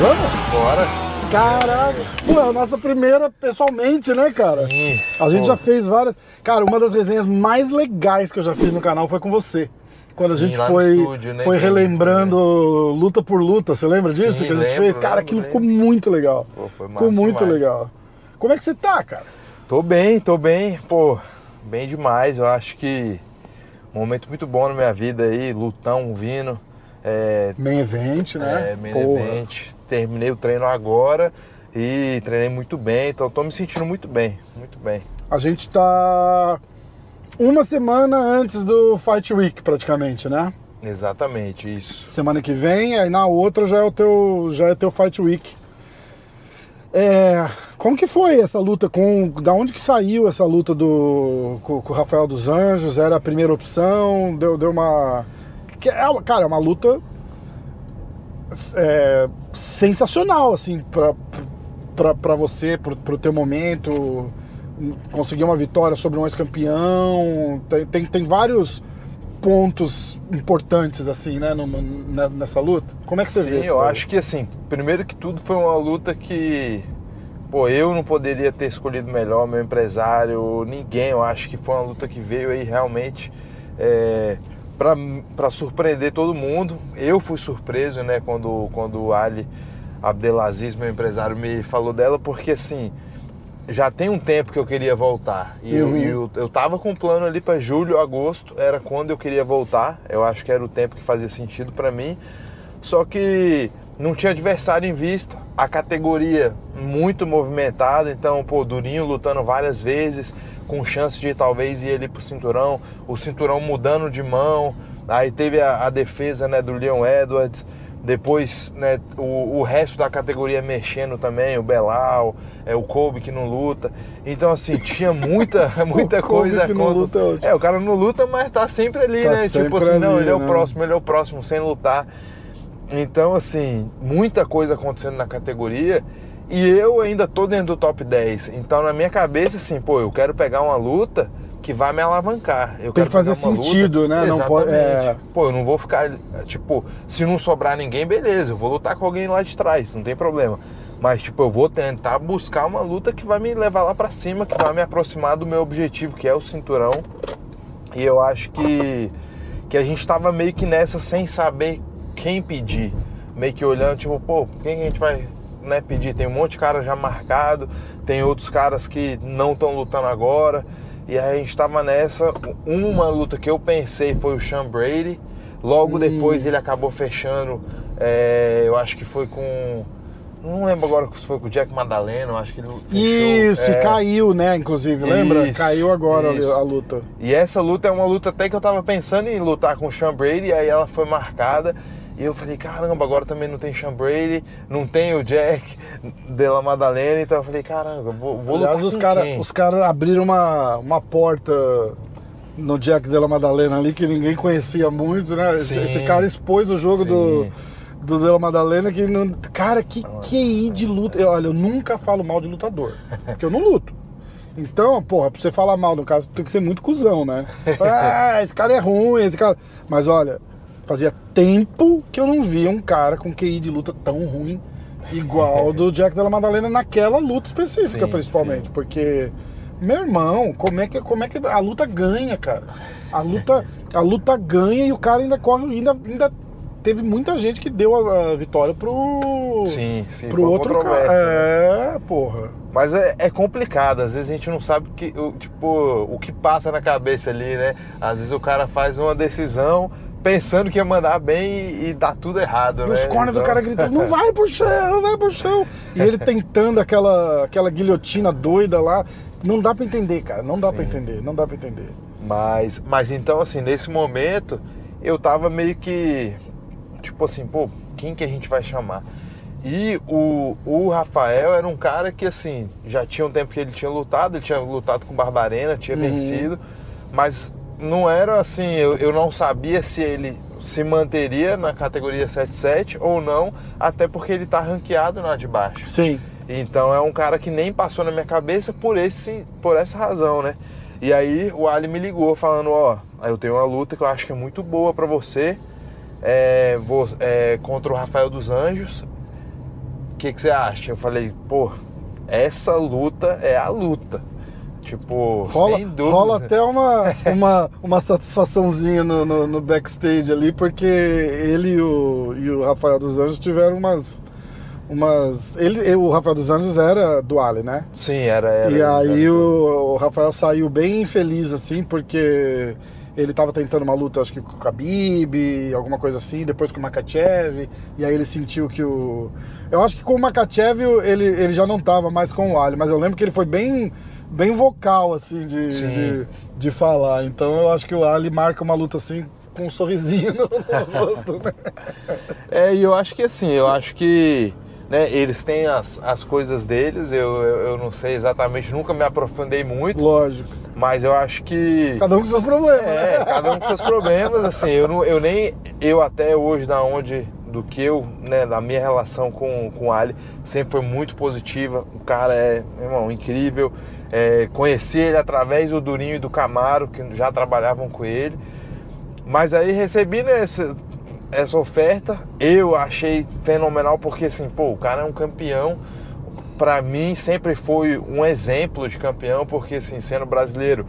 Vamos? Bora. Caraca! Pô, é a nossa primeira pessoalmente, né, cara? Sim. A gente Pô. já fez várias. Cara, uma das resenhas mais legais que eu já fiz no canal foi com você. Quando a Sim, gente lá no foi, estúdio, né, foi relembrando luta por luta, você lembra disso Sim, que a gente lembro, fez? Cara, lembro, aquilo lembro. ficou muito legal. Pô, foi ficou massa muito demais. legal. Como é que você tá, cara? Tô bem, tô bem. Pô, bem demais. Eu acho que um momento muito bom na minha vida aí, lutão vindo. É, Main event, né? é main Porra. event. Terminei o treino agora e treinei muito bem, então tô me sentindo muito bem, muito bem. A gente tá uma semana antes do Fight Week, praticamente, né? Exatamente, isso. Semana que vem, aí na outra já é o teu, já é teu Fight Week. É, como que foi essa luta com, da onde que saiu essa luta do com, com o Rafael dos Anjos? Era a primeira opção? Deu, deu uma, é, cara, é uma luta é, sensacional assim pra, pra, pra você, pro, pro teu momento. Conseguir uma vitória sobre um ex-campeão. Tem, tem, tem vários pontos importantes assim, né, nessa luta. Como é que você Sim, vê isso? eu acho que assim, primeiro que tudo foi uma luta que, pô, eu não poderia ter escolhido melhor, meu empresário, ninguém. Eu acho que foi uma luta que veio aí realmente é, para surpreender todo mundo. Eu fui surpreso, né, quando, quando o Ali Abdelaziz, meu empresário, me falou dela, porque assim, já tem um tempo que eu queria voltar. E eu, Uhum. e eu, eu tava com um plano ali para julho, agosto, era quando eu queria voltar. Eu acho que era o tempo que fazia sentido para mim. Só que não tinha adversário em vista, a categoria muito movimentada, então, pô, Durinho lutando várias vezes, com chance de talvez ir ali pro cinturão, o cinturão mudando de mão, aí teve a, a defesa né, do Leon Edwards, depois né, o, o resto da categoria mexendo também, o Belal, é, o Kobe que não luta. Então, assim, tinha muita, muita coisa que não luta ótimo. É, o cara não luta, mas tá sempre ali, Tá né? Tipo sempre assim, não, ali, ele é o né? próximo, ele é o próximo, sem lutar. Então, assim, muita coisa acontecendo na categoria e eu ainda tô dentro do top 10. Então, na minha cabeça, assim, pô, eu quero pegar uma luta que vai me alavancar. Eu Tem quero que fazer sentido, luta... né? Não pode- Exatamente. é. Pô, eu não vou ficar, tipo, se não sobrar ninguém, beleza, eu vou lutar com alguém lá de trás, não tem problema. Mas, tipo, eu vou tentar buscar uma luta que vai me levar lá pra cima, que vai me aproximar do meu objetivo, que é o cinturão. E eu acho que, que a gente tava meio que nessa sem saber quem pedir. Meio que olhando, tipo, pô, quem que a gente vai né, pedir? Tem um monte de cara já marcado, tem outros caras que não estão lutando agora. E aí a gente tava nessa. Uma luta que eu pensei foi o Sean Brady. Logo depois ele acabou fechando. é, eu acho que foi com. Não lembro agora se foi com o Jack Madalena, eu acho que ele fechou. Isso, é. caiu, né? Inclusive, lembra? Isso, caiu agora isso. a luta. E essa luta é uma luta até que eu tava pensando em lutar com o Sean Brady, e aí ela foi marcada. E eu falei, caramba, agora também não tem Sean Brady, não tem o Jack Della Madalena, então eu falei, caramba, vou, vou Aliás, lutar os com caras quem? os cara abriram uma, uma porta no Jack Della Madalena ali que ninguém conhecia muito, né? Esse, esse cara expôs o jogo Sim. do, do Della Madalena que não. Cara, que QI de luta. Eu, olha, eu nunca falo mal de lutador. Porque eu não luto. Então, porra, pra você falar mal no caso, tem que ser muito cuzão, né? Ah, esse cara é ruim, esse cara. Mas olha, fazia tempo que eu não via um cara com QI de luta tão ruim igual do Jack Della Madalena naquela luta específica, Sim, principalmente. sim. Porque, meu irmão, como é, que, como é que a luta ganha, cara? A luta, a luta ganha e o cara ainda corre, ainda, ainda teve muita gente que deu a, a vitória pro. Sim, sim, pro outro cara. né? É, porra. Mas é, é complicado, às vezes a gente não sabe o que, o, tipo, o que passa na cabeça ali, né? Às vezes o cara faz uma decisão pensando que ia mandar bem e, e dá tudo errado, E né? os corners do Então- cara gritando, não vai pro chão, não vai pro chão. E ele tentando aquela, aquela guilhotina doida lá. Não dá pra entender, cara. Não dá pra entender, não dá pra entender. Mas, mas então, assim, nesse momento, eu tava meio que, tipo assim, pô, quem que a gente vai chamar? E o, o Rafael era um cara que, assim, já tinha um tempo que ele tinha lutado, ele tinha lutado com Barbarena, tinha Uhum. vencido, mas não era assim, eu, eu não sabia se ele se manteria na categoria 77 ou não, até porque ele tá ranqueado na de baixo. Sim. Então é um cara que nem passou na minha cabeça por, esse, por essa razão, né? E aí o Ali me ligou falando, ó, eu tenho uma luta que eu acho que é muito boa para você, é, vou, é, contra o Rafael dos Anjos. O que, que você acha? Eu falei, pô, essa luta é a luta. Tipo, rola, sem dúvida. rola até uma, uma, uma satisfaçãozinha no, no, no backstage ali, porque ele e o, e o Rafael dos Anjos tiveram umas. umas ele, o Rafael dos Anjos era do Ali, né? Sim, era. era e aí era. o, o Rafael saiu bem feliz, assim, porque ele tava tentando uma luta, acho que com o Khabib, alguma coisa assim, depois com o Makachev, e aí ele sentiu que o... Eu acho que com o Makachev ele, ele já não tava mais com o Ali, mas eu lembro que ele foi bem, bem vocal, assim, de, de, de falar. Então eu acho que o Ali marca uma luta, assim, com um sorrisinho no, no rosto, né? É, e eu acho que assim, eu acho que né, eles têm as, as coisas deles, eu, eu, eu não sei exatamente, nunca me aprofundei muito, Lógico. mas eu acho que. Cada um com seus problemas, É, né? cada um com seus problemas, assim, eu, não, eu nem, eu até hoje, da onde, do que eu, né, da minha relação com, com o Ali, sempre foi muito positiva, o cara é, irmão, incrível, é, conheci ele através do Durinho e do Camaro, que já trabalhavam com ele, mas aí recebi né, essa, essa oferta, eu achei fenomenal, porque assim, pô, o cara é um campeão, pra mim sempre foi um exemplo de campeão, porque assim, sendo brasileiro,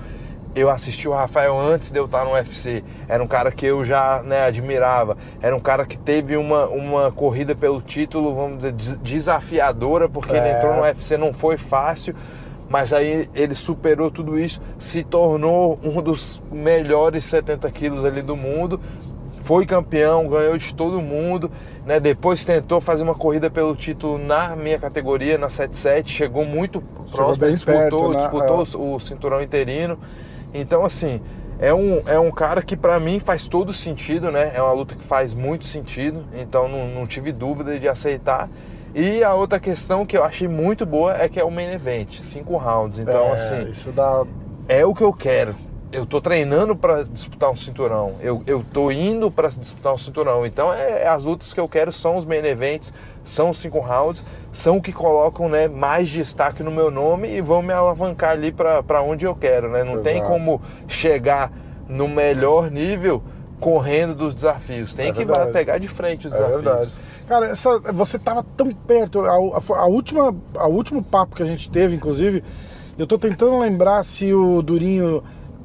eu assisti o Rafael antes de eu estar no UFC. Era um cara que eu já né, admirava. Era um cara que teve uma, uma corrida pelo título, vamos dizer, des- desafiadora, porque ele É. entrou no UFC, não foi fácil. Mas aí ele superou tudo isso, se tornou um dos melhores 70 quilos ali do mundo. Foi campeão, ganhou de todo mundo. Né? Depois tentou fazer uma corrida pelo título na minha categoria, na 77. Chegou muito próximo, bem disputou, perto, né? disputou É. o cinturão interino. Então, assim, é um, é um cara que pra mim faz todo sentido, né? É uma luta que faz muito sentido, então não, não tive dúvida de aceitar. E a outra questão que eu achei muito boa é que é o main event, cinco rounds. Então, É, assim, Isso dá. é o que eu quero. Eu tô treinando para disputar um cinturão. Eu, eu tô indo para disputar um cinturão. Então, é, as lutas que eu quero são os main events, são os cinco rounds, são o que colocam né, mais destaque no meu nome e vão me alavancar ali para onde eu quero. Né? Não tem Exato. como chegar no melhor nível correndo dos desafios. Tem É que verdade. pegar de frente os É desafios. verdade. Cara, essa, você tava tão perto. A, a, a última, a último papo que a gente teve, inclusive, eu tô tentando lembrar se o Durinho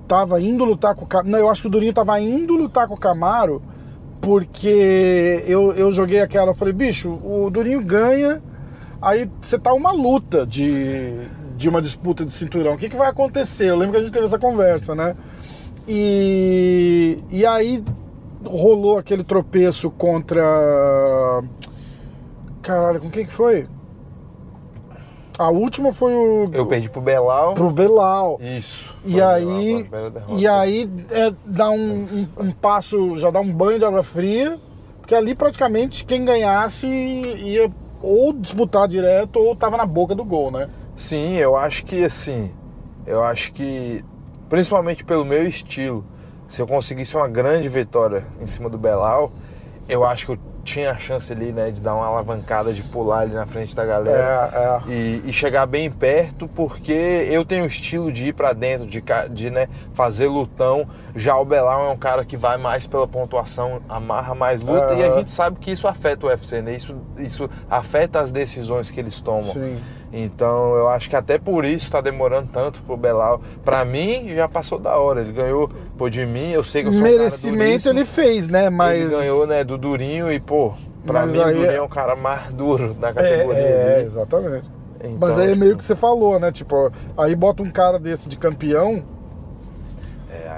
tava indo lutar com o Camaro. Não, eu acho que o Durinho tava indo lutar com o Camaro, porque eu, eu joguei aquela. Eu falei, bicho, o Durinho ganha, aí você tá uma luta de, de uma disputa de cinturão. O que, que vai acontecer? Eu lembro que a gente teve essa conversa, né? E, e aí rolou aquele tropeço contra. Caralho, com quem que foi? A última foi o. Eu perdi pro Belal. Pro Belal. Isso. E aí, Belal, e aí é, dá um, um- um passo, já dá um banho de água fria, porque ali praticamente quem ganhasse ia ou disputar direto ou tava na boca do gol, né? Sim, eu acho que assim, eu acho que principalmente pelo meu estilo, se eu conseguisse uma grande vitória em cima do Belal, eu acho que eu tinha a chance ali, né, de dar uma alavancada, de pular ali na frente da galera É, é. e, e chegar bem perto, porque eu tenho o estilo de ir pra dentro, de, de né, fazer lutão. Já o Belal é um cara que vai mais pela pontuação, amarra mais luta, e a gente sabe que isso afeta o UFC, né? Isso, isso afeta as decisões que eles tomam. Sim. Então eu acho que até por isso tá demorando tanto pro Belal. Pra mim, já passou da hora. Ele ganhou pô, de mim, eu sei que eu sou um cara Merecimento duríssimo. ele fez, né? Mas. Ele ganhou, né, do Durinho e, pô, pra Mas mim o aí Durinho é- é o cara mais duro da É, categoria. é, dele. exatamente. Então, Mas aí é tipo, meio que você falou, né? Tipo, aí bota um cara desse de campeão, é,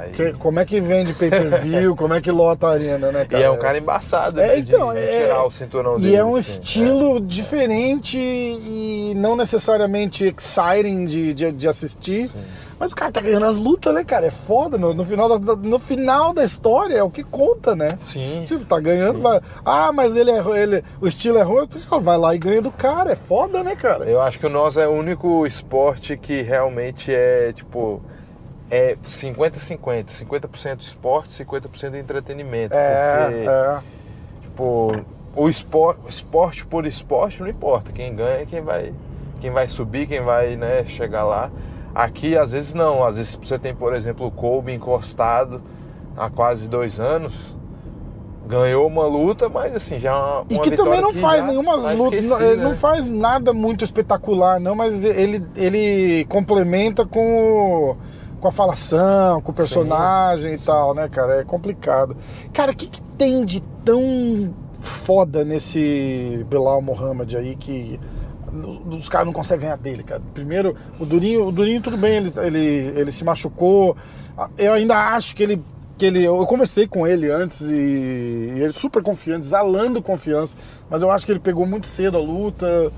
aí- que- como é que vende pay-per-view, como é que lota a arena, né, E cara? é um cara embaçado É, de, de- então, de é- tirar o cinturão E dele. é um assim, estilo diferente e não necessariamente exciting de, de, de assistir. Mas o cara tá ganhando as lutas, né, cara? É foda. No, no final da, no final da história é o que conta, né? É. Sim. Tipo, tá ganhando, vai. Ah, mas ele é ele, o estilo é ruim, vai lá e ganha do cara. É foda, né, cara? Eu acho que o nosso é o único esporte que realmente é, tipo, é 50-50. 50% esporte, 50% entretenimento. porque, É, é. tipo, o esporte, esporte por esporte não importa. Quem ganha é quem vai, quem vai subir, quem vai né, chegar lá. Aqui, às vezes, não. Às vezes você tem, por exemplo, o Kobe encostado há quase dois anos. Ganhou uma luta, mas assim, já uma E que também não que faz nenhuma tá luta, esquecida, ele não né? faz nada muito espetacular, não, mas ele, ele complementa com, com a falação, com o personagem e tal, né, cara? É complicado. Cara, o que, que tem de tão foda nesse Belal Mohamed aí que os caras não conseguem ganhar dele, cara? Primeiro, o Durinho, o Durinho tudo bem, ele, ele, ele se machucou. Eu ainda acho que ele que ele, eu conversei com ele antes e, e ele super confiante, exalando confiança, mas eu acho que ele pegou muito cedo a luta.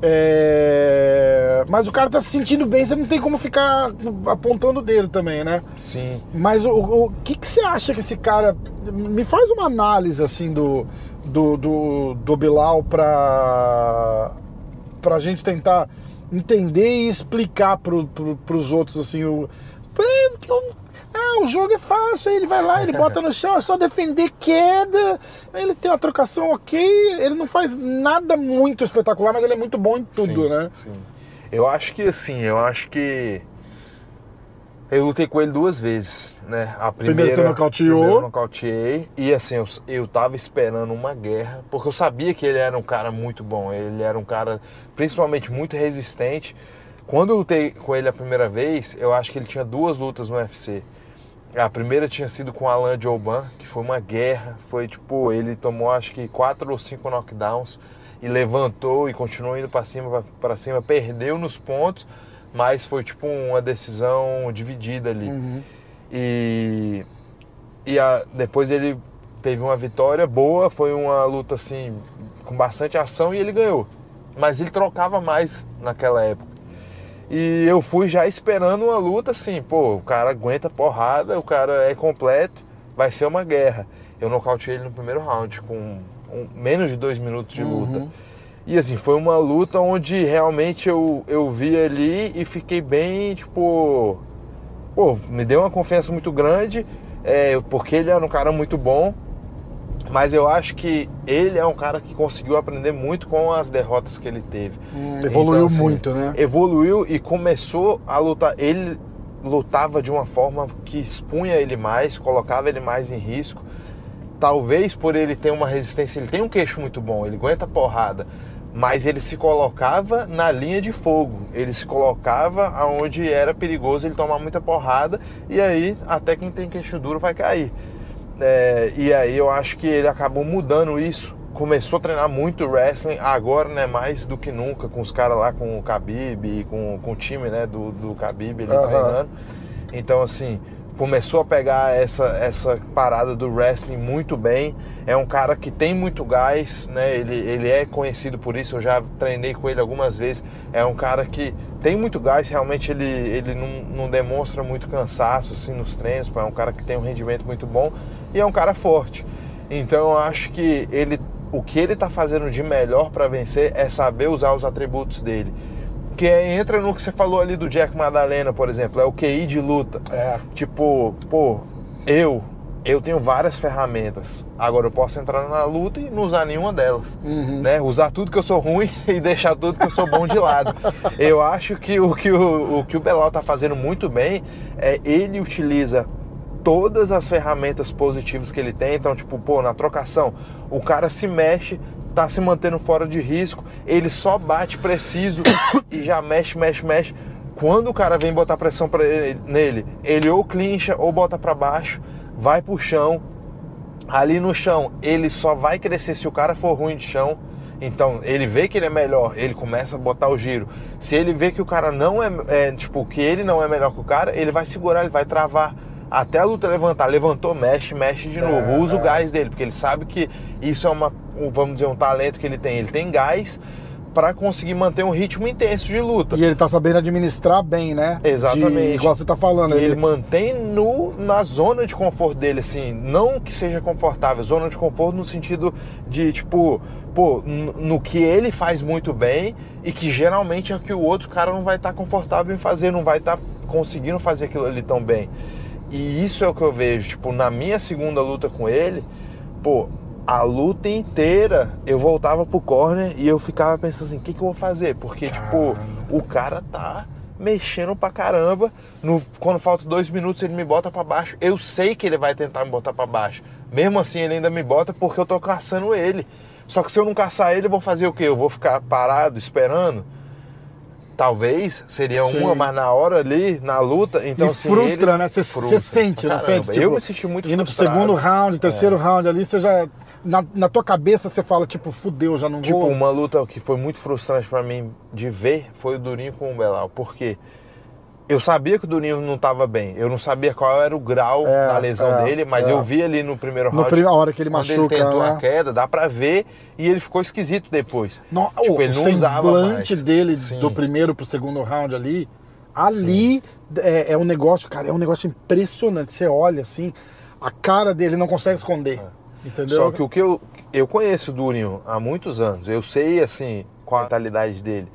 É, Mas o cara tá se sentindo bem, você não tem como ficar apontando dele também, né? Sim. Mas o, o que, que você acha que esse cara. Me faz uma análise assim do, do, do, do Bilal pra, pra gente tentar entender e explicar pro, pro, pros outros assim o. Porque o- ah, o jogo é fácil, aí ele vai lá, ele bota no chão, é só defender queda, ele tem uma trocação ok, ele não faz nada muito espetacular, mas ele é muito bom em tudo, Sim, né? Sim. Eu acho que assim, eu acho que. Eu lutei com ele duas vezes, né? A primeira. você nocauteou. primeiro eu nocauteei. E assim, eu, eu tava esperando uma guerra, porque eu sabia que ele era um cara muito bom. Ele era um cara, principalmente, muito resistente. Quando eu lutei com ele a primeira vez, eu acho que ele tinha duas lutas no UFC. A primeira tinha sido com Alan Jouban, que foi uma guerra. Foi tipo, ele tomou acho que quatro ou cinco knockdowns e levantou e continuou indo para cima, para cima, perdeu nos pontos, mas foi tipo uma decisão dividida ali. Uhum. E, e a- depois ele teve uma vitória boa, foi uma luta assim com bastante ação e ele ganhou. Mas ele trocava mais naquela época. E eu fui já esperando uma luta assim, pô, o cara aguenta porrada, o cara é completo, vai ser uma guerra. Eu nocauteei ele no primeiro round com um- menos de dois minutos de luta. Uhum. E assim, foi uma luta onde realmente eu, eu vi ali e fiquei bem, tipo. Pô, me deu uma confiança muito grande, é, porque ele era um cara muito bom. Mas eu acho que ele é um cara que conseguiu aprender muito com as derrotas que ele teve. Hum, evoluiu assim, muito, né? Evoluiu e começou a lutar. Ele lutava de uma forma que expunha ele mais, colocava ele mais em risco. Talvez por ele ter uma resistência, ele tem um queixo muito bom, ele aguenta porrada, mas ele se colocava na linha de fogo. Ele se colocava aonde era perigoso ele tomar muita porrada e aí até quem tem queixo duro vai cair. É, e aí eu acho que ele acabou mudando isso. Começou a treinar muito wrestling, agora né, mais do que nunca, com os caras lá, com o Khabib, e com, com o time né, do, do Khabib ele Aham. treinando. Então assim, começou a pegar essa, essa parada do wrestling muito bem. É um cara que tem muito gás, né? Ele, ele é conhecido por isso, eu já treinei com ele algumas vezes. É um cara que tem muito gás, realmente ele, ele não, não demonstra muito cansaço assim, nos treinos, é um cara que tem um rendimento muito bom e é um cara forte. Então eu acho que ele, o que ele está fazendo de melhor para vencer é saber usar os atributos dele. Que é- entra no que você falou ali do Jack Madalena, por exemplo, é o QI de luta. É. Tipo, pô, eu eu tenho várias ferramentas. Agora eu posso entrar na luta e não usar nenhuma delas. Uhum. Né? Usar tudo que eu sou ruim e deixar tudo que eu sou bom de lado. Eu acho que o que o, o, que o Belal tá fazendo muito bem é ele utiliza todas as ferramentas positivas que ele tem. Então, tipo, pô, na trocação, o cara se mexe, tá se mantendo fora de risco, ele só bate preciso e já mexe, mexe, mexe. Quando o cara vem botar pressão pra ele- nele, ele ou clincha ou bota pra baixo, vai pro chão. Ali no chão, ele só vai crescer se o cara for ruim de chão. Então, ele vê que ele é melhor, ele começa a botar o giro. Se ele vê que o cara não é, é, tipo, que ele não é melhor que o cara, ele vai segurar, ele vai travar até a luta levantar. Levantou, mexe, mexe de novo. É, Usa o é. gás dele, porque ele sabe que isso é uma, um, vamos dizer, um talento que ele tem. Ele tem gás para conseguir manter um ritmo intenso de luta. E ele tá sabendo administrar bem, né? Exatamente. De, igual você tá falando. Ele Ele, mantém no, na zona de conforto dele, assim, não que seja confortável, zona de conforto no sentido de, tipo, pô, no que ele faz muito bem e que geralmente é o que o outro cara não vai estar confortável em fazer, não vai estar conseguindo fazer aquilo ali tão bem. E isso é o que eu vejo, tipo, na minha segunda luta com ele, pô, a luta inteira eu voltava pro corner e eu ficava pensando assim, o que, que eu vou fazer? Porque, tipo, o cara tá mexendo pra caramba. No, quando falta dois minutos, ele me bota pra baixo. Eu sei que ele vai tentar me botar pra baixo. Mesmo assim, ele ainda me bota porque eu tô caçando ele. Só que se eu não caçar ele, eu vou fazer o quê? Eu vou ficar parado esperando? Talvez seria Sim. uma, mas na hora ali, na luta, então e assim, frustra, ele- né? Você sente, né? Sente, eu me senti muito Indo pro frustrado. segundo round, terceiro É. round ali, você já. Na, na tua cabeça você fala, tipo, fudeu, já não Tipo, vou. uma luta que foi muito frustrante pra mim de ver foi o Durinho com o Belal, porque eu sabia que o Durinho não tava bem, eu não sabia qual era o grau É, da lesão é, dele, mas é. eu vi ali no primeiro round, primeira hora que ele quando machuca, ele tentou né? a queda, dá pra ver, e ele ficou esquisito depois. No, Tipo, o ele não usava mais. dele Sim. do primeiro pro segundo round ali, ali é, é um negócio, cara, é um negócio impressionante. Você olha assim, a cara dele não consegue esconder. Entendeu? Só que o que eu, eu conheço o Durinho há muitos anos, eu sei assim qual a mentalidade dele.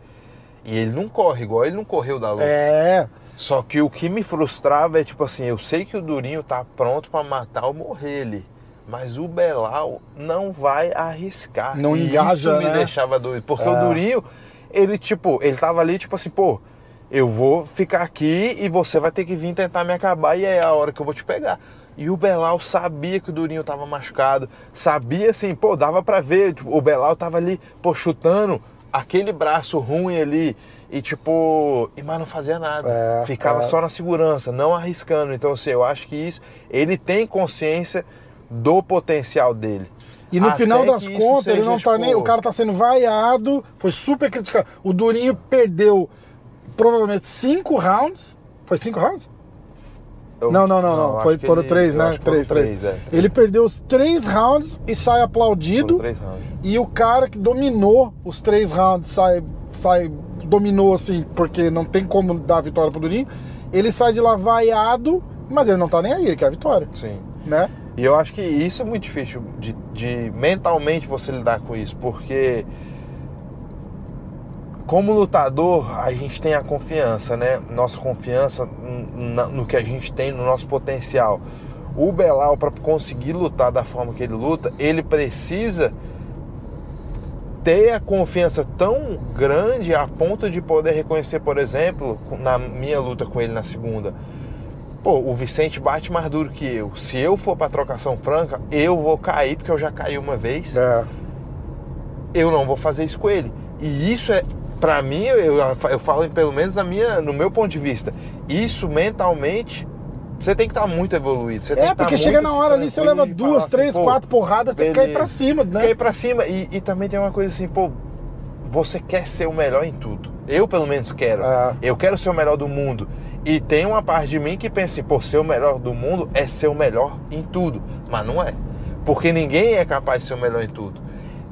E ele não corre igual ele não correu da luta. É. Só que o que me frustrava é tipo assim, eu sei que o Durinho tá pronto pra matar ou morrer ele. Mas o Belal não vai arriscar. Não E engaja, Isso me né? deixava doido. Porque É. o Durinho, ele tipo, ele tava ali tipo assim, pô, eu vou ficar aqui e você vai ter que vir tentar me acabar e é a hora que eu vou te pegar. E o Belal sabia que o Durinho tava machucado, sabia assim, pô, dava pra ver, tipo, o Belal tava ali, pô, chutando aquele braço ruim ali e tipo, e mas não fazia nada. É, Ficava é. só na segurança, não arriscando. Então, assim, eu acho que isso, ele tem consciência do potencial dele. E no Até final das contas, ele seja, não tá tipo, nem. O cara tá sendo vaiado, foi super criticado. O Durinho perdeu provavelmente cinco rounds. Foi cinco rounds? Eu- não, não, não, não. acho Foi, foram ele- três, né? Três, três. três, é, três. Ele perdeu os três rounds e sai aplaudido. E o cara que dominou os três rounds sai, sai dominou assim, porque não tem como dar a vitória pro Durinho. Ele sai de lá vaiado, mas ele não tá nem aí, ele quer a vitória, Sim. né? E eu acho que isso é muito difícil de, de mentalmente você lidar com isso, porque como lutador, a gente tem a confiança, né? Nossa confiança no que a gente tem, no nosso potencial. O Belal, para conseguir lutar da forma que ele luta, ele precisa ter a confiança tão grande a ponto de poder reconhecer, por exemplo, na minha luta com ele na segunda, Pô, o Vicente bate mais duro que eu. Se eu for pra trocação franca, eu vou cair, porque eu já caí uma vez. É. Eu não vou fazer isso com ele. E isso é, pra mim, eu, eu falo pelo menos na minha, no meu ponto de vista, isso mentalmente, você tem que estar muito evoluído. É, tá porque chega na hora ali, você leva duas, assim, três, quatro porradas, tem que cair beleza. pra cima, né? Cair pra cima. E, e também tem uma coisa assim, pô, você quer ser o melhor em tudo. Eu, pelo menos, quero. É. Eu quero ser o melhor do mundo. E tem uma parte de mim que pensa assim, pô, ser o melhor do mundo é ser o melhor em tudo. Mas não é. Porque ninguém é capaz de ser o melhor em tudo.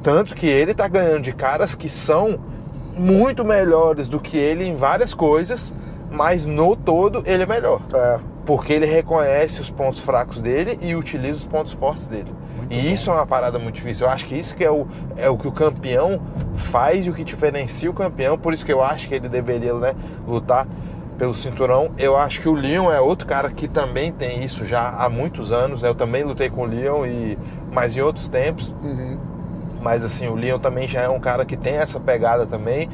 Tanto que ele tá ganhando de caras que são muito melhores do que ele em várias coisas, mas no todo ele é melhor. É. Porque ele reconhece os pontos fracos dele e utiliza os pontos fortes dele. e isso é uma parada muito difícil. Eu acho que isso que é o, é o que o campeão faz e o que diferencia o campeão. Por isso que eu acho que ele deveria né, lutar pelo cinturão. Eu acho que o Leon é outro cara que também tem isso já há muitos anos. Eu também lutei com o Leon, e, mas em outros tempos. Uhum. Mas assim, o Leon também já é um cara que tem essa pegada também.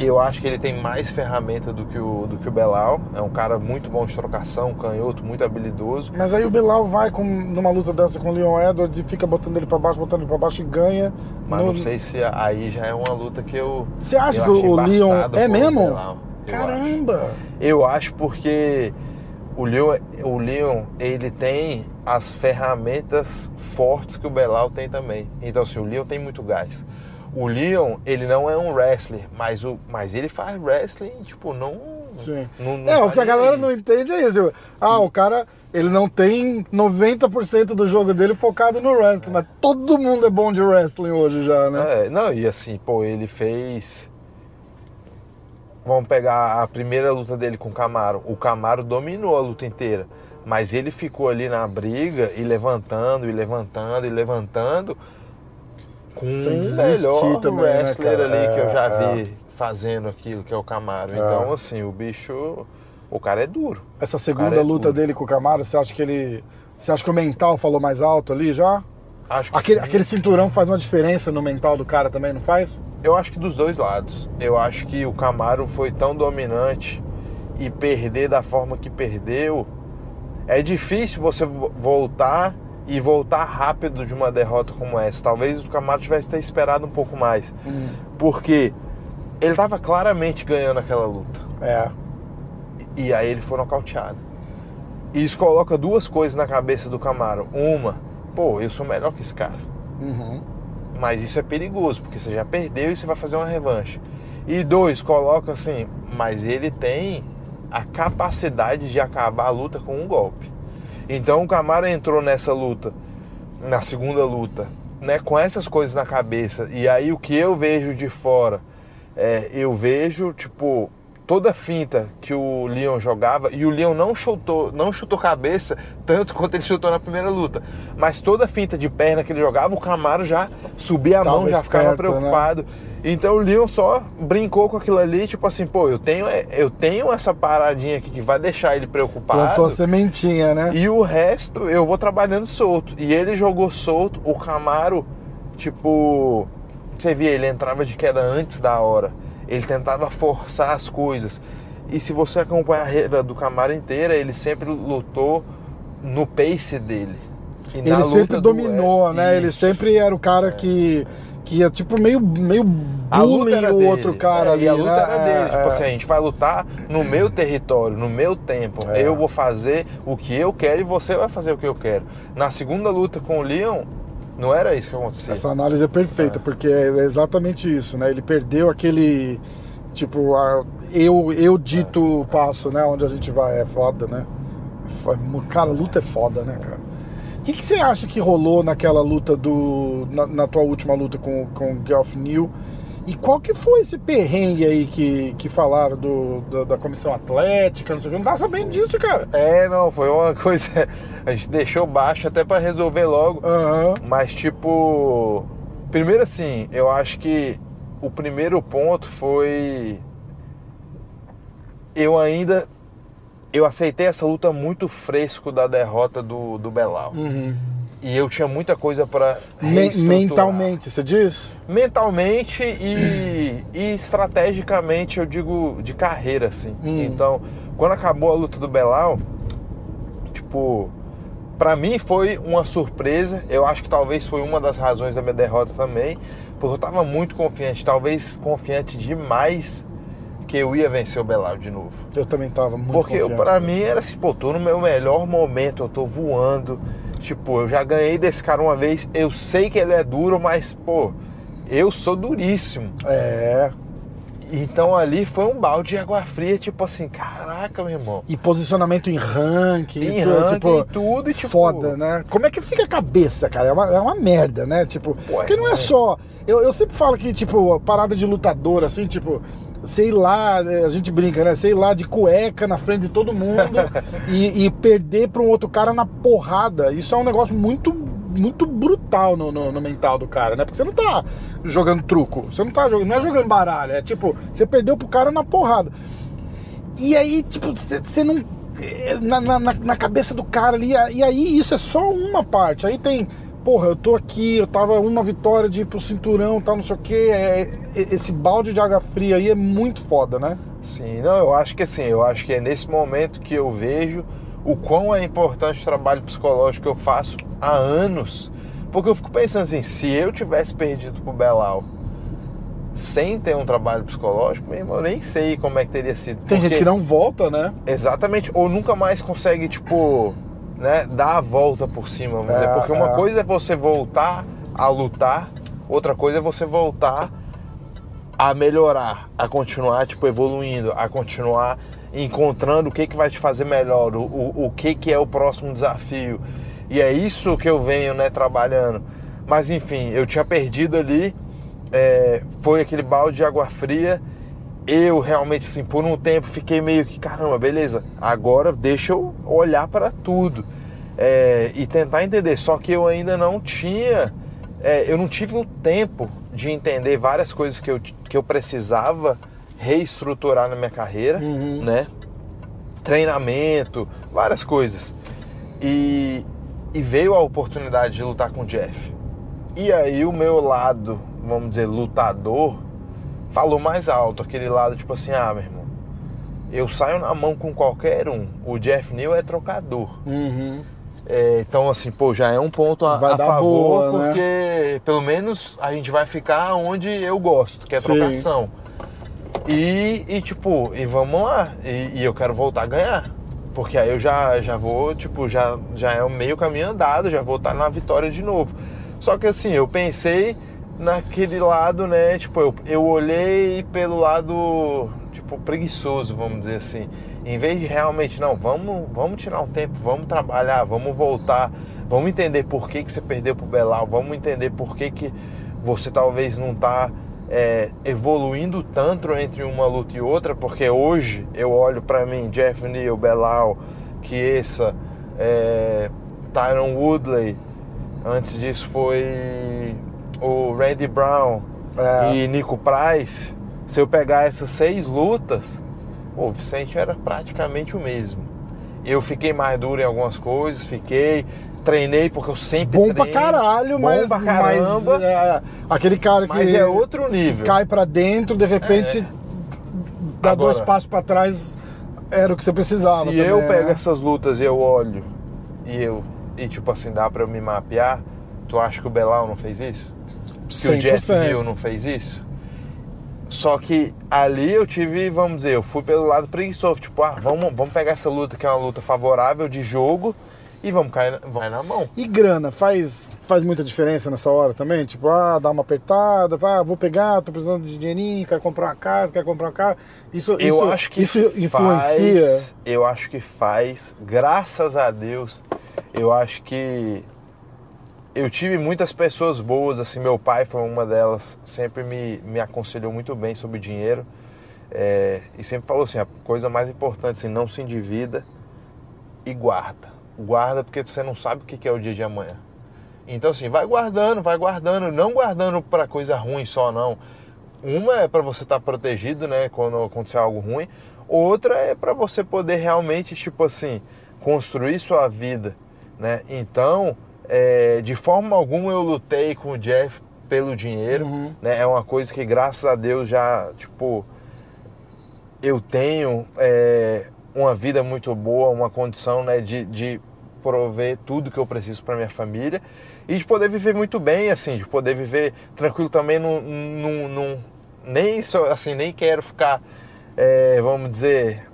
Eu acho que ele tem mais ferramenta do que o, do que o Belal. É um cara muito bom de trocação, canhoto, muito habilidoso. Mas aí o Bilal vai com, numa luta dessa com o Leon Edwards e fica botando ele pra baixo, botando ele pra baixo e ganha. Mas No- não sei se aí já é uma luta que eu. Você acha eu que o Leon é mesmo? Belal. Eu Caramba! acho. Eu acho porque o Leon, o Leon, ele tem as ferramentas fortes que o Belal tem também. Então, assim, o Leon tem muito gás. O Leon, ele não é um wrestler, mas, o, mas ele faz wrestling, tipo, não. Sim. não- não É, o que a galera não entende é isso. Ah, o cara, ele não tem 90% do jogo dele focado no wrestling, mas todo mundo é bom de wrestling hoje já, né? É, não, e assim, pô, ele fez. Vamos pegar a primeira luta dele com o Camaro. O Camaro dominou a luta inteira. Mas ele ficou ali na briga e levantando, e levantando, e levantando. Com Sem o melhor também, né, wrestler cara? ali que eu já É, vi fazendo aquilo, que é o Camaro. É. Então, assim, o bicho. O cara é duro. Essa segunda é luta dele com o Camaro, você acha que ele. Você acha que o mental falou mais alto ali já? Acho que Aquele, sim. aquele cinturão faz uma diferença no mental do cara também, não faz? Eu acho que dos dois lados. Eu acho que o Camaro foi tão dominante e perder da forma que perdeu. É difícil você vo- voltar e voltar rápido de uma derrota como essa. Talvez o Camaro tivesse ter esperado um pouco mais. Porque ele estava claramente ganhando aquela luta. É. E aí ele foi nocauteado. E isso coloca duas coisas na cabeça do Camaro. Uma, pô, eu sou melhor que esse cara. Uhum. Mas isso é perigoso, porque você já perdeu e você vai fazer uma revanche. E dois, coloca assim, mas ele tem a capacidade de acabar a luta com um golpe. Então o Camaro entrou nessa luta, na segunda luta, né, com essas coisas na cabeça. E aí o que eu vejo de fora, é, eu vejo, tipo, toda finta que o Leon jogava, e o Leon não chutou, não chutou cabeça tanto quanto ele chutou na primeira luta. Mas toda finta de perna que ele jogava, o Camaro já subia a Tava mão, já ficava esperto, né? preocupado. Então o Leon só brincou com aquilo ali, tipo assim, pô, eu tenho, eu tenho essa paradinha aqui que vai deixar ele preocupado. Plantou a sementinha, né? E o resto eu vou trabalhando solto. E ele jogou solto, o Camaro, tipo, você via, ele entrava de queda antes da hora. Ele tentava forçar as coisas. E se você acompanha a carreira do Camaro inteira, ele sempre lutou no pace dele. E Ele sempre do- dominou, é, né? Ele isso. sempre era o cara que, que ia, tipo, meio, meio bullying o outro cara É, ali, E a luta né? era dele. É, Tipo é. assim, a gente vai lutar no meu território, no meu tempo. É. Eu vou fazer o que eu quero e você vai fazer o que eu quero. Na segunda luta com o Leon, não era isso que acontecia. Essa análise é perfeita, porque é exatamente isso, né? Ele perdeu aquele. Tipo, a- eu, eu dito o passo, né? Onde a gente vai. É foda, né? É Cara, luta é foda, né, cara? O que, que você acha que rolou naquela luta do. Na, na tua última luta com, com o Geoff New? E qual que foi esse perrengue aí que, que falaram do, da, da comissão atlética? Não sei o que. Não tava sabendo disso, cara. É, não, foi uma coisa. A gente deixou baixo até pra resolver logo. Aham. Mas, tipo. Primeiro, assim, eu acho que o primeiro ponto foi. Eu ainda. Eu aceitei essa luta muito fresco da derrota do, do Belal. Uhum. E eu tinha muita coisa reestruturar. mentalmente, você diz? Mentalmente e, e estrategicamente, eu digo, de carreira, assim. Hum. Então, quando acabou a luta do Belal, tipo, pra mim foi uma surpresa. Eu acho que talvez foi uma das razões da minha derrota também, porque eu tava muito confiante, talvez confiante demais que eu ia vencer o Belal de novo. Eu também tava muito Porque pra mim era assim, pô, tô no meu melhor momento, eu tô voando. Tipo, eu já ganhei desse cara uma vez, eu sei que ele é duro, mas, pô, eu sou duríssimo. É, Então ali foi um balde de água fria, tipo assim, caraca, meu irmão. E posicionamento em ranking, Em e tudo, ranking tipo, e tudo, e tipo- foda, né? Como é que fica a cabeça, cara? É uma, é uma merda, né? Tipo, porque não é é. só. Eu, eu sempre falo que, tipo, parada de lutador, assim, tipo, sei lá, a gente brinca, né? Sei lá, de cueca na frente de todo mundo e, e perder pra um outro cara na porrada. Isso é um negócio muito. Muito brutal no, no, no mental do cara, né? Porque você não tá jogando truco, você não tá jogando, não é jogando baralho, é tipo, você perdeu pro cara na porrada. E aí, tipo, você não. Na, na, na- na cabeça do cara ali, e aí isso é só uma parte. Aí tem, porra, eu tô aqui, eu tava uma vitória de ir pro cinturão, tal, não sei o quê. É, é- esse balde de água fria aí é muito foda, né? Sim, não, eu acho que assim, eu acho que é nesse momento que eu vejo o quão é importante o trabalho psicológico que eu faço há anos. Porque eu fico pensando assim, se eu tivesse perdido pro Belal sem ter um trabalho psicológico, meu irmão, eu nem sei como é que teria sido. Tem gente Porque- que não volta, né? Exatamente, ou nunca mais consegue, tipo, né, dar a volta por cima, vamos É, dizer. Porque uma é. coisa é você voltar a lutar, outra coisa é você voltar a melhorar, a continuar, tipo, evoluindo, a continuar encontrando o que, que vai te fazer melhor, o, o, o que, que é o próximo desafio. E é isso que eu venho, né, trabalhando. Mas enfim, eu tinha perdido ali, é, foi aquele balde de água fria. Eu realmente, assim, por um tempo fiquei meio que, caramba, beleza, agora deixa eu olhar para tudo é, e tentar entender. Só que eu ainda não tinha, é, eu não tive o tempo de entender várias coisas que eu, que eu precisava reestruturar na minha carreira, Uhum. né? Treinamento, várias coisas. E e veio a oportunidade de lutar com o Jeff. E aí o meu lado, vamos dizer, lutador, falou mais alto, aquele lado tipo assim, ah, meu irmão, eu saio na mão com qualquer um. O Jeff Neal é trocador. Uhum. É, então, assim, pô, já é um ponto a, a favor, boa, né? porque pelo menos a gente vai ficar onde eu gosto, que é Sim. trocação. E, e, tipo, e vamos lá. E, e eu quero voltar a ganhar. Porque aí eu já, já vou, tipo, já, já é o meio caminho andado, já vou estar na vitória de novo. Só que assim, eu pensei naquele lado, né? Tipo, eu, eu olhei pelo lado, tipo, preguiçoso, vamos dizer assim. Em vez de realmente, não, vamos, vamos tirar um tempo, vamos trabalhar, vamos voltar, vamos entender por que, que você perdeu pro Belal, vamos entender por que, que você talvez não tá é, evoluindo tanto entre uma luta e outra, porque hoje eu olho pra mim, Jeff Neal, Belal, Chiesa, é, Tyron Woodley, antes disso foi o Randy Brown É. e Nico Price. Se eu pegar essas seis lutas, o Vicente era praticamente o mesmo. Eu fiquei mais duro em algumas coisas, fiquei, treinei porque eu sempre Bom pra treino, caralho, bom mas, pra caramba, mas é, aquele cara que, mas é outro nível. cai pra dentro, de repente dá Agora- dois passos pra trás, era o que você precisava. Se também, eu né? pego essas lutas e eu olho e eu e tipo assim dá pra eu me mapear, tu acha que o Belal não fez isso? Que o Jeff 100%. Hill não fez isso? Só que ali eu tive, vamos dizer, eu fui pelo lado preguiçoso, tipo, ah, vamos, vamos pegar essa luta que é uma luta favorável de jogo e vamos cair na, vai na mão. E grana, faz, faz muita diferença nessa hora também? Tipo, ah, dá uma apertada, ah, vou pegar, tô precisando de dinheirinho, quero comprar uma casa, quero comprar uma casa. Isso, Eu isso, acho que isso influencia. faz, eu acho que faz, graças a Deus, eu acho que eu tive muitas pessoas boas, assim, meu pai foi uma delas, sempre me, me aconselhou muito bem sobre dinheiro é, e sempre falou assim, a coisa mais importante, assim, não se endivida e guarda. Guarda porque você não sabe o que é o dia de amanhã. Então assim, vai guardando, vai guardando, não guardando para coisa ruim só não. Uma é para você estar protegido, né, quando acontecer algo ruim. Outra é para você poder realmente, tipo assim, construir sua vida, né? Então, é, de forma alguma eu lutei com o Jeff pelo dinheiro, Uhum. né? É uma coisa que graças a Deus já, tipo, eu tenho é, uma vida muito boa, uma condição né, de, de prover tudo que eu preciso para minha família e de poder viver muito bem, assim, de poder viver tranquilo também, num- nem só, assim, nem quero ficar, é, vamos dizer,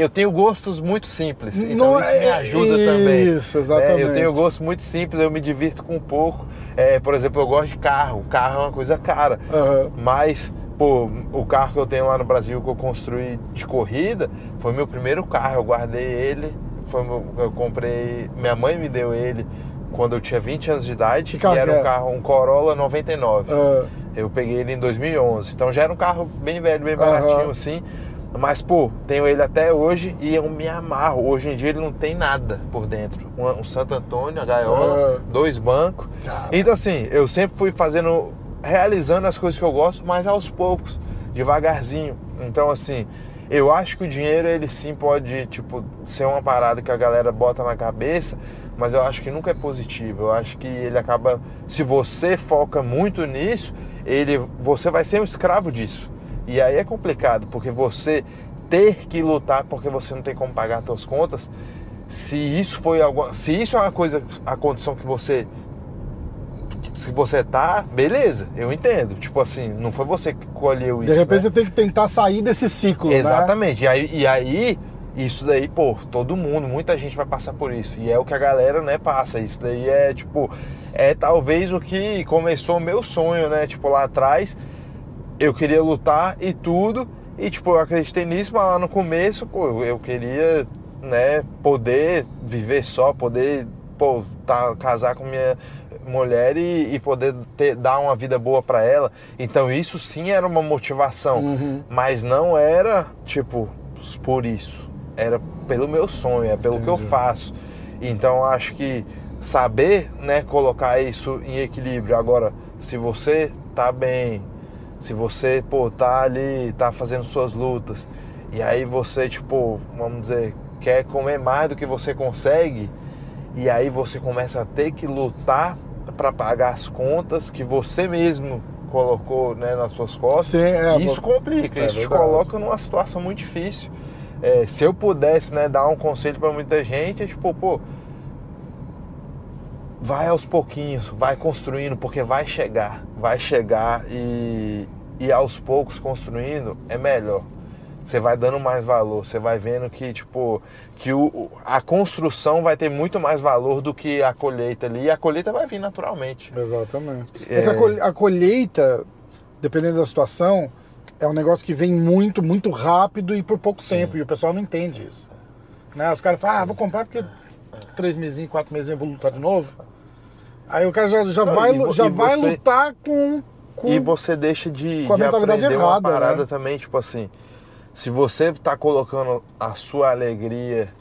eu tenho gostos muito simples, então Não isso me é- ajuda também. Isso, exatamente. Eu tenho gostos muito simples, eu me divirto com pouco. É, por exemplo, eu gosto de carro, carro é uma coisa cara. Aham. Mas, pô, o carro que eu tenho lá no Brasil que eu construí de corrida foi meu primeiro carro. Eu guardei ele, foi meu- eu comprei, minha mãe me deu ele quando eu tinha 20 anos de idade. Que e era que um é? carro, um Corolla 99. Ah, Eu peguei ele em 2011. Então já era um carro bem velho, bem baratinho Aham. assim. Mas, pô, tenho ele até hoje e eu me amarro. Hoje em dia ele não tem nada por dentro. Um, um Santo Antônio, a gaiola, Ah. dois bancos. Cara. Então, assim, eu sempre fui fazendo, realizando as coisas que eu gosto, mas aos poucos, devagarzinho. Então, assim, eu acho que o dinheiro, ele sim pode, tipo, ser uma parada que a galera bota na cabeça, mas eu acho que nunca é positivo. Eu acho que ele acaba, se você foca muito nisso, ele, você vai ser um escravo disso. E aí é complicado, porque você ter que lutar porque você não tem como pagar suas contas, se isso foi alguma, se isso é uma coisa, a condição que você se você tá, beleza, eu entendo. Tipo assim, não foi você que colheu isso. de repente né? você tem que tentar sair desse ciclo, né? Exatamente. E aí, e aí, isso daí, pô, todo mundo, muita gente vai passar por isso. E é o que a galera, né, passa. Isso daí é, tipo, é talvez o que começou o meu sonho, né? Tipo, lá atrás, eu queria lutar e tudo. E, tipo, eu acreditei nisso, mas lá no começo, pô, eu queria, né, poder viver só, poder, pô, tá, casar com minha mulher e, e poder ter, dar uma vida boa pra ela. Então, isso sim era uma motivação. Uhum. Mas não era, tipo, por isso. Era pelo meu sonho, é pelo que eu Entendi. faço. Então acho que saber, né, colocar isso em equilíbrio. Agora, se você tá bem, se você, pô, tá ali, tá fazendo suas lutas, e aí você, tipo, vamos dizer, quer comer mais do que você consegue, E aí você começa a ter que lutar para pagar as contas que você mesmo colocou né, nas suas costas. Sim, é, isso complica, É isso te coloca numa situação muito difícil. É, se eu pudesse né, dar um conselho para muita gente, é tipo, pô, vai aos pouquinhos, vai construindo, porque vai chegar, vai chegar e, e aos poucos construindo é melhor. Você vai dando mais valor, você vai vendo que, tipo, que o, a construção vai ter muito mais valor do que a colheita ali, e a colheita vai vir naturalmente. Exatamente. É. É a col- a colheita, dependendo da situação, é um negócio que vem muito, muito rápido e por pouco tempo. E o pessoal não entende isso. Né? Os caras falam, ah, vou comprar porque três mesinhos, quatro mesinhos eu vou lutar de novo. Aí o cara já, já Não, vai, e já e vai você- lutar com. com... E você deixa de, com a de mentalidade aprender uma errada, parada né? também, tipo assim, se você tá colocando a sua alegria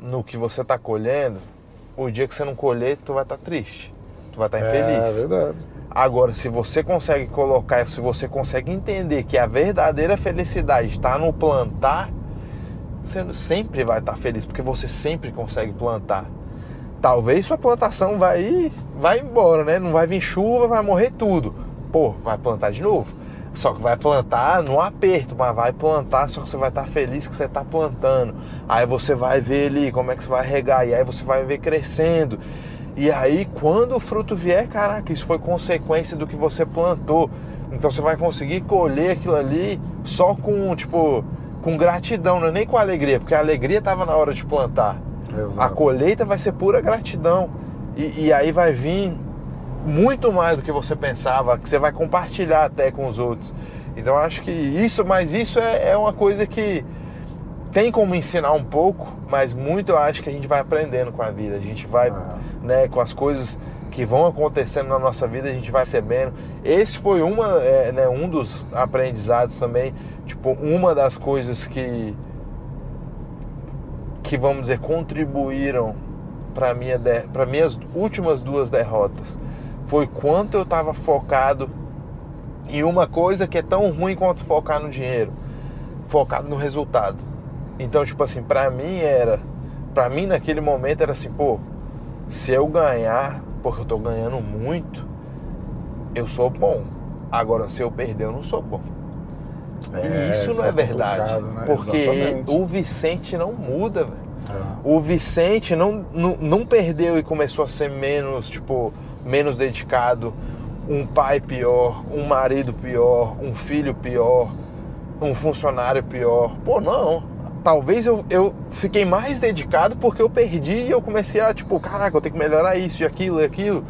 no que você tá colhendo, o dia que você não colher, tu vai estar triste. Tu vai estar É infeliz. verdade. Agora, se você consegue colocar, se você consegue entender que a verdadeira felicidade está no plantar, você sempre vai estar feliz, porque você sempre consegue plantar. Talvez sua plantação vai vai embora, né? Não vai vir chuva, vai morrer tudo. Pô, vai plantar de novo. Só que vai plantar no aperto, mas vai plantar, só que você vai estar feliz que você está plantando. Aí você vai ver ali como é que você vai regar, e aí você vai ver crescendo. E aí, quando o fruto vier, caraca, isso foi consequência do que você plantou. Então você vai conseguir colher aquilo ali só com, tipo, com gratidão, não é nem com alegria, porque a alegria estava na hora de plantar. Exato. A colheita vai ser pura gratidão. E, e aí vai vir muito mais do que você pensava, que você vai compartilhar até com os outros. Então acho que isso, mas isso é, é uma coisa que tem como ensinar um pouco, mas muito eu acho que a gente vai aprendendo com a vida. A gente vai, Ah. né, com as coisas que vão acontecendo na nossa vida, a gente vai recebendo. Esse foi uma, é, né, um dos aprendizados também, tipo, uma das coisas que que vamos dizer contribuíram para minha para minhas últimas duas derrotas foi quanto eu estava focado em uma coisa que é tão ruim quanto focar no dinheiro, focado no resultado. Então, tipo assim, para mim era, para mim naquele momento era assim, pô, se eu ganhar, porque eu tô ganhando muito, eu sou bom. Agora, se eu perder, eu não sou bom. É, e isso isso não é, é verdade, né? porque Exatamente. o Vicente não muda, velho. O Vicente não, não, não perdeu e começou a ser menos, tipo, menos dedicado. Um pai pior, um marido pior, um filho pior, um funcionário pior. Pô, não. Talvez eu, eu fiquei mais dedicado porque eu perdi e eu comecei a, tipo, caraca, eu tenho que melhorar isso e aquilo e aquilo.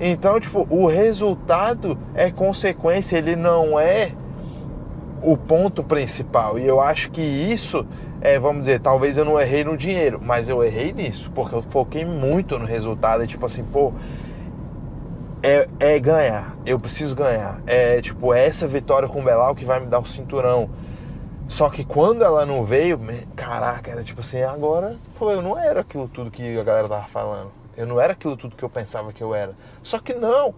Então, tipo, o resultado é consequência, ele não é o ponto principal. E eu acho que isso é, vamos dizer, talvez eu não errei no dinheiro, mas eu errei nisso, porque eu foquei muito no resultado. É tipo assim, pô, é, é ganhar, eu preciso ganhar. É tipo, é essa vitória com o Belal que vai me dar o cinturão. Só que quando ela não veio, caraca, era tipo assim, agora, pô, eu não era aquilo tudo que a galera tava falando. Eu não era aquilo tudo que eu pensava que eu era. Só que não,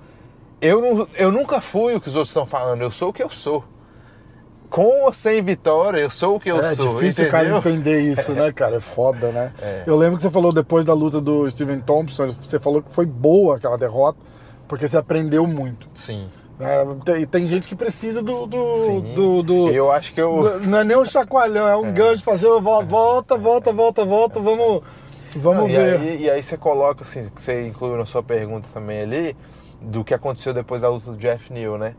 eu, não, eu nunca fui o que os outros estão falando, eu sou o que eu sou. Com ou sem vitória, eu sou o que eu é sou. difícil o cara entender isso, né, cara? É foda, né? É. Eu lembro que você falou depois da luta do Steven Thompson, você falou que foi boa aquela derrota, porque você aprendeu muito. Sim. né? Tem, tem gente que precisa do. do, do, do- Eu acho que eu. do- Não é nem um chacoalhão, é um gancho, fazer vo- volta, volta, volta, volta, vamos, vamos Não, e ver. Aí, e aí você coloca, assim, que você incluiu na sua pergunta também ali, do que aconteceu depois da luta do Jeff Neal, né?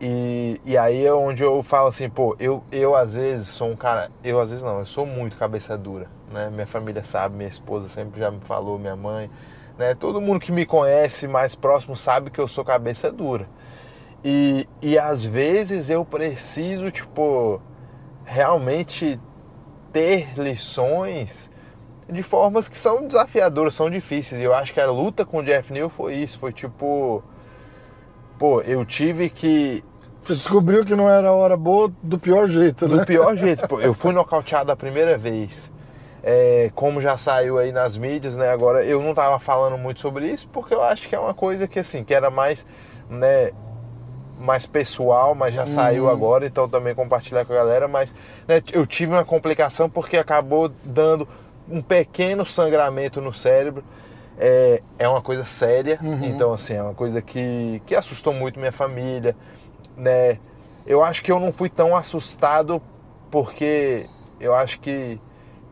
E, e aí é onde eu falo assim, pô, eu, eu às vezes sou um cara, eu às vezes não, eu sou muito cabeça dura, né? Minha família sabe, minha esposa sempre já me falou, minha mãe, né? Todo mundo que me conhece mais próximo sabe que eu sou cabeça dura. E, e às vezes eu preciso, tipo, realmente ter lições de formas que são desafiadoras, são difíceis. Eu acho que a luta com o Jeff Neal foi isso, foi tipo, pô, eu tive que Você descobriu que não era a hora boa do pior jeito, né? do pior jeito. Eu fui nocauteado a primeira vez. É, como já saiu aí nas mídias, né? Agora eu não tava falando muito sobre isso porque eu acho que é uma coisa que assim, que era mais, né, mais pessoal, mas já saiu agora, então também compartilhar com a galera, mas né, eu tive uma complicação porque acabou dando um pequeno sangramento no cérebro. É, é uma coisa séria, Uhum. então assim, é uma coisa que, que assustou muito minha família, né? Eu acho que eu não fui tão assustado porque eu acho que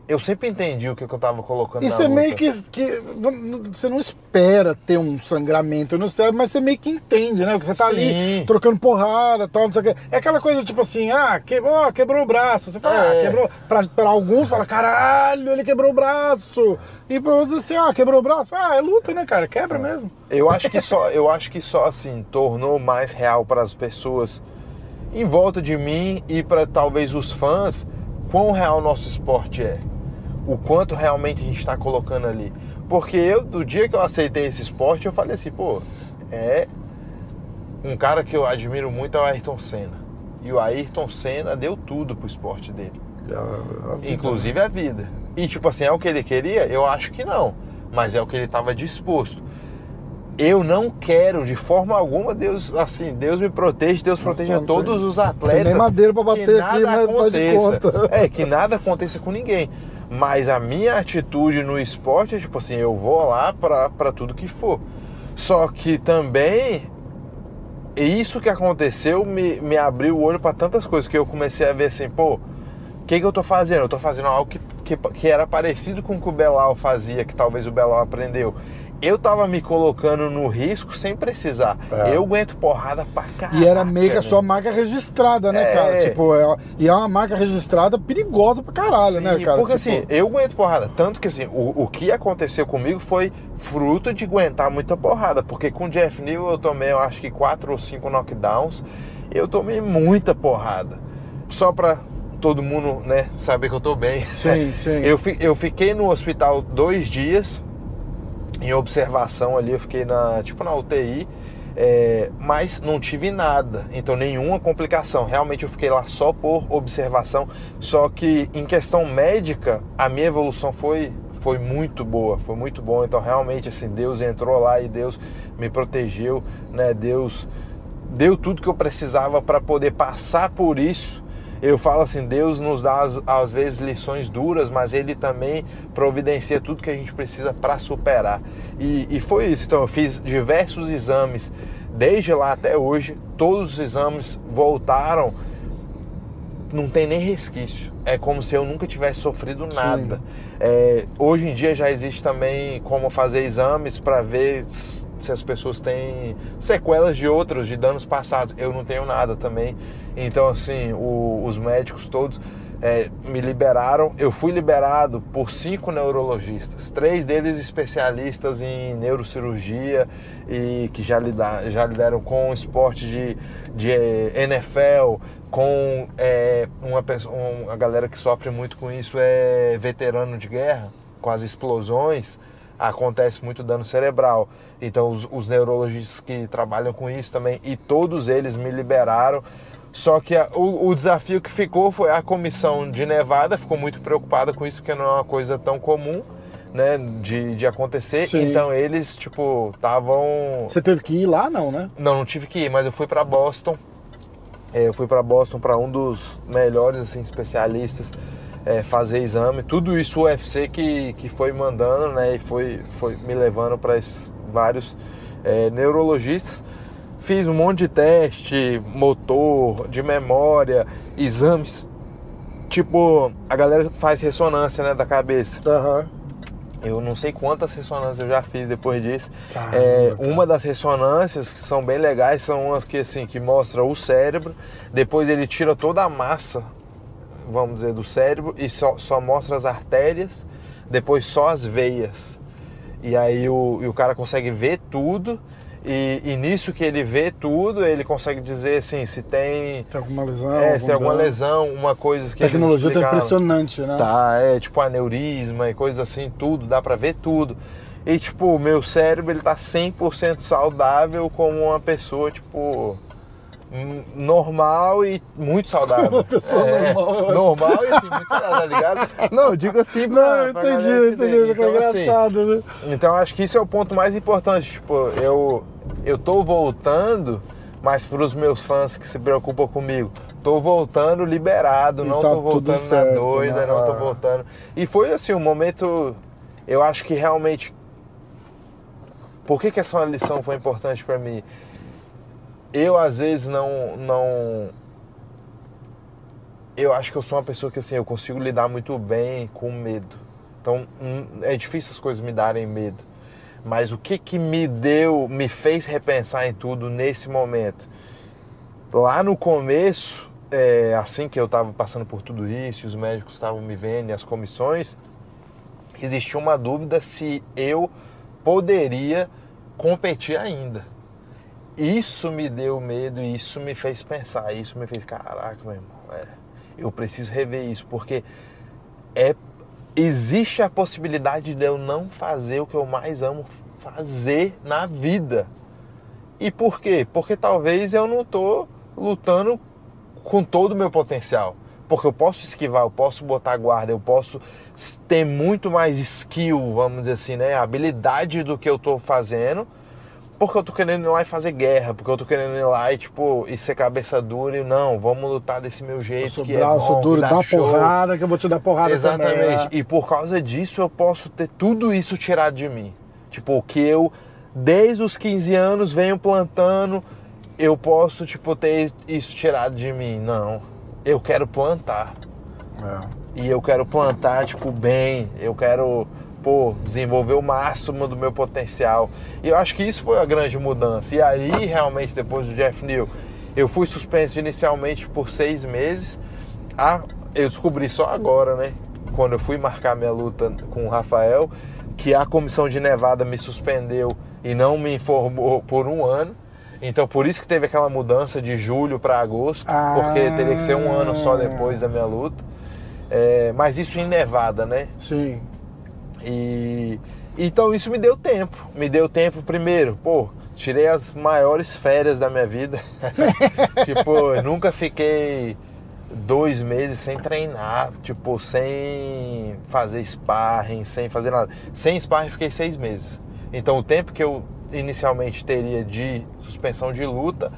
eu sempre entendi o que, eu tava colocando E você meio que, que. Você não espera ter um sangramento no cérebro, mas você meio que entende, né? Porque você tá ali trocando porrada e tal, não sei o quê. É aquela coisa tipo assim, ah, quebrou, quebrou o braço. Você fala, É. ah, quebrou. Pra, pra alguns fala, caralho, ele quebrou o braço. E pra outros assim, ah, quebrou o braço. Ah, é luta, né, cara? Quebra mesmo. Eu acho que só, eu acho que só assim tornou mais real para as pessoas em volta de mim e para talvez os fãs quão real nosso esporte é, o quanto realmente a gente está colocando ali. Porque eu, do dia que eu aceitei esse esporte, eu falei assim, pô, é um cara que eu admiro muito é o Ayrton Senna. E o Ayrton Senna deu tudo pro esporte dele inclusive a vida. E tipo assim, é o que ele queria? Eu acho que não, mas é o que ele estava disposto. Eu não quero de forma alguma, Deus, assim, Deus me protege, Deus proteja todos tem- os tem atletas. nem madeira que bater aqui, nada mas faz de aconteça. É, que nada aconteça com ninguém. Mas a minha atitude no esporte é tipo assim, eu vou lá pra tudo que for. Só que também isso que aconteceu me, me abriu o olho para tantas coisas que eu comecei a ver assim, pô, o que, que eu tô fazendo? Eu tô fazendo algo que, que, que era parecido com o que o Belal fazia, que talvez o Belal aprendeu. Eu tava me colocando no risco sem precisar. É. Eu aguento porrada pra caralho. E era meio que a sua marca registrada, né, É. cara? Tipo, é, e é uma marca registrada perigosa pra caralho, né, cara? Porque Tipo, assim, eu aguento porrada. Tanto que assim, o, o que aconteceu comigo foi fruto de aguentar muita porrada. Porque com o Jeff Neal eu tomei, eu acho que quatro ou cinco knockdowns. Eu tomei muita porrada. Só pra todo mundo, né, saber que eu tô bem. Sim, sim. Eu, eu fiquei no hospital dois dias em observação ali, eu fiquei na tipo na UTI, é, mas não tive nada, então nenhuma complicação. Realmente eu fiquei lá só por observação. Só que em questão médica, a minha evolução foi foi muito boa, foi muito bom. Então realmente assim Deus entrou lá e Deus me protegeu, né? Deus deu tudo que eu precisava para poder passar por isso. Eu falo assim, Deus nos dá às, vezes lições duras, mas Ele também providencia tudo que a gente precisa para superar. E, e foi isso. Então eu fiz diversos exames desde lá até hoje. Todos os exames voltaram, não tem nem resquício. É como se eu nunca tivesse sofrido nada. É, hoje em dia já existe também como fazer exames para ver se as pessoas têm sequelas de outros, de danos passados. Eu não tenho nada também. Então, assim, o- os médicos todos é, me liberaram. Eu fui liberado por cinco neurologistas, três deles especialistas em neurocirurgia e que já, já lidaram com esporte de, de eh, NFL, com é, uma, pessoa- uma galera que sofre muito com isso é veterano de guerra, com as explosões acontece muito dano cerebral. Então os, os neurologistas que trabalham com isso também e todos eles me liberaram. Só que a- o, o desafio que ficou foi a comissão de Nevada ficou muito preocupada com isso porque não é uma coisa tão comum, né, de, de acontecer. Sim. Então eles tipo estavam Você teve que ir lá, não, né? não, não tive que ir, mas eu fui para Boston. É, eu fui para Boston para um dos melhores assim, especialistas é, fazer exame. Tudo isso o UFC que, que foi mandando, né? E foi, foi me levando para vários é, neurologistas. Fiz um monte de teste, motor, de memória, exames. Tipo, a galera faz ressonância né, da cabeça. Aham. Eu não sei quantas ressonâncias eu já fiz depois disso. Caramba, É, uma das ressonâncias que são bem legais são umas que assim que mostra o cérebro, depois ele tira toda a massa, vamos dizer, do cérebro e só, só mostra as artérias, depois só as veias. E aí o, e o cara consegue ver tudo e, e nisso que ele vê tudo, ele consegue dizer assim, se tem, Tem alguma lesão? é, se tem alguma dano? lesão, uma coisa que A tecnologia tá impressionante, né? Tá, é tipo aneurisma e coisas assim, tudo, dá pra ver tudo. E tipo, o meu cérebro ele tá 100% saudável como uma pessoa, tipo, normal e muito saudável. Uma pessoa É, normal. Normal e assim, muito saudável, tá ligado? Não, eu digo assim Não, pra, eu pra entendi, entendi. É Então, assim, engraçado, né? então acho que isso é o ponto mais importante. Tipo, eu, eu tô voltando, mas para os meus fãs que se preocupam comigo, tô voltando liberado, E não tá tô voltando na certo, doida, né? não tô Ah. voltando. E foi assim, um momento, eu acho que realmente. Por que, que essa lição foi importante pra mim? Eu às vezes não, não. Eu acho que eu sou uma pessoa que assim, eu consigo lidar muito bem com medo. Então hum, é difícil as coisas me darem medo. Mas o que que me deu, me fez repensar em tudo nesse momento? Lá no começo, é, assim que eu estava passando por tudo isso, os médicos estavam me vendo e as comissões, existia uma dúvida se eu poderia competir ainda. Isso me deu medo e isso me fez pensar, isso me fez, caraca, meu irmão, é, eu preciso rever isso, porque é existe a possibilidade de eu não fazer o que eu mais amo fazer na vida. E por quê? Porque talvez eu não tô lutando com todo o meu potencial. Porque eu posso esquivar, eu posso botar guarda, eu posso ter muito mais skill, vamos dizer assim, né? Habilidade do que eu tô fazendo. Porque eu tô querendo ir lá e fazer guerra, porque eu tô querendo ir lá e, tipo, e ser cabeça dura e não, vamos lutar desse meu Eu jeito. sou que é braço bom, que duro, dá dá porrada que eu vou te dar porrada Exatamente. também. né? E por causa disso eu posso ter tudo isso tirado de mim. Tipo, que eu, desde os 15 anos, venho plantando, eu posso, tipo, ter isso tirado de mim. Não. Eu quero plantar. É. E eu quero plantar, tipo, bem. Eu quero, pô, desenvolver o máximo do meu potencial. E eu acho que isso foi a grande mudança. E aí, realmente, depois do Jeff Neal, eu fui suspenso inicialmente por seis meses. Ah, eu descobri só agora, né? Quando eu fui marcar minha luta com o Rafael, que a comissão de Nevada me suspendeu e não me informou por um ano. Então, por isso que teve aquela mudança de julho para agosto, porque Ah. teria que ser um ano só depois da minha luta. É, mas isso em Nevada, né? Sim. E então isso me deu tempo. Me deu tempo primeiro, pô, tirei as maiores férias da minha vida. tipo, nunca fiquei dois meses sem treinar, tipo, sem fazer sparring, sem fazer nada. Sem sparring fiquei seis meses. Então o tempo que eu inicialmente teria de suspensão de luta,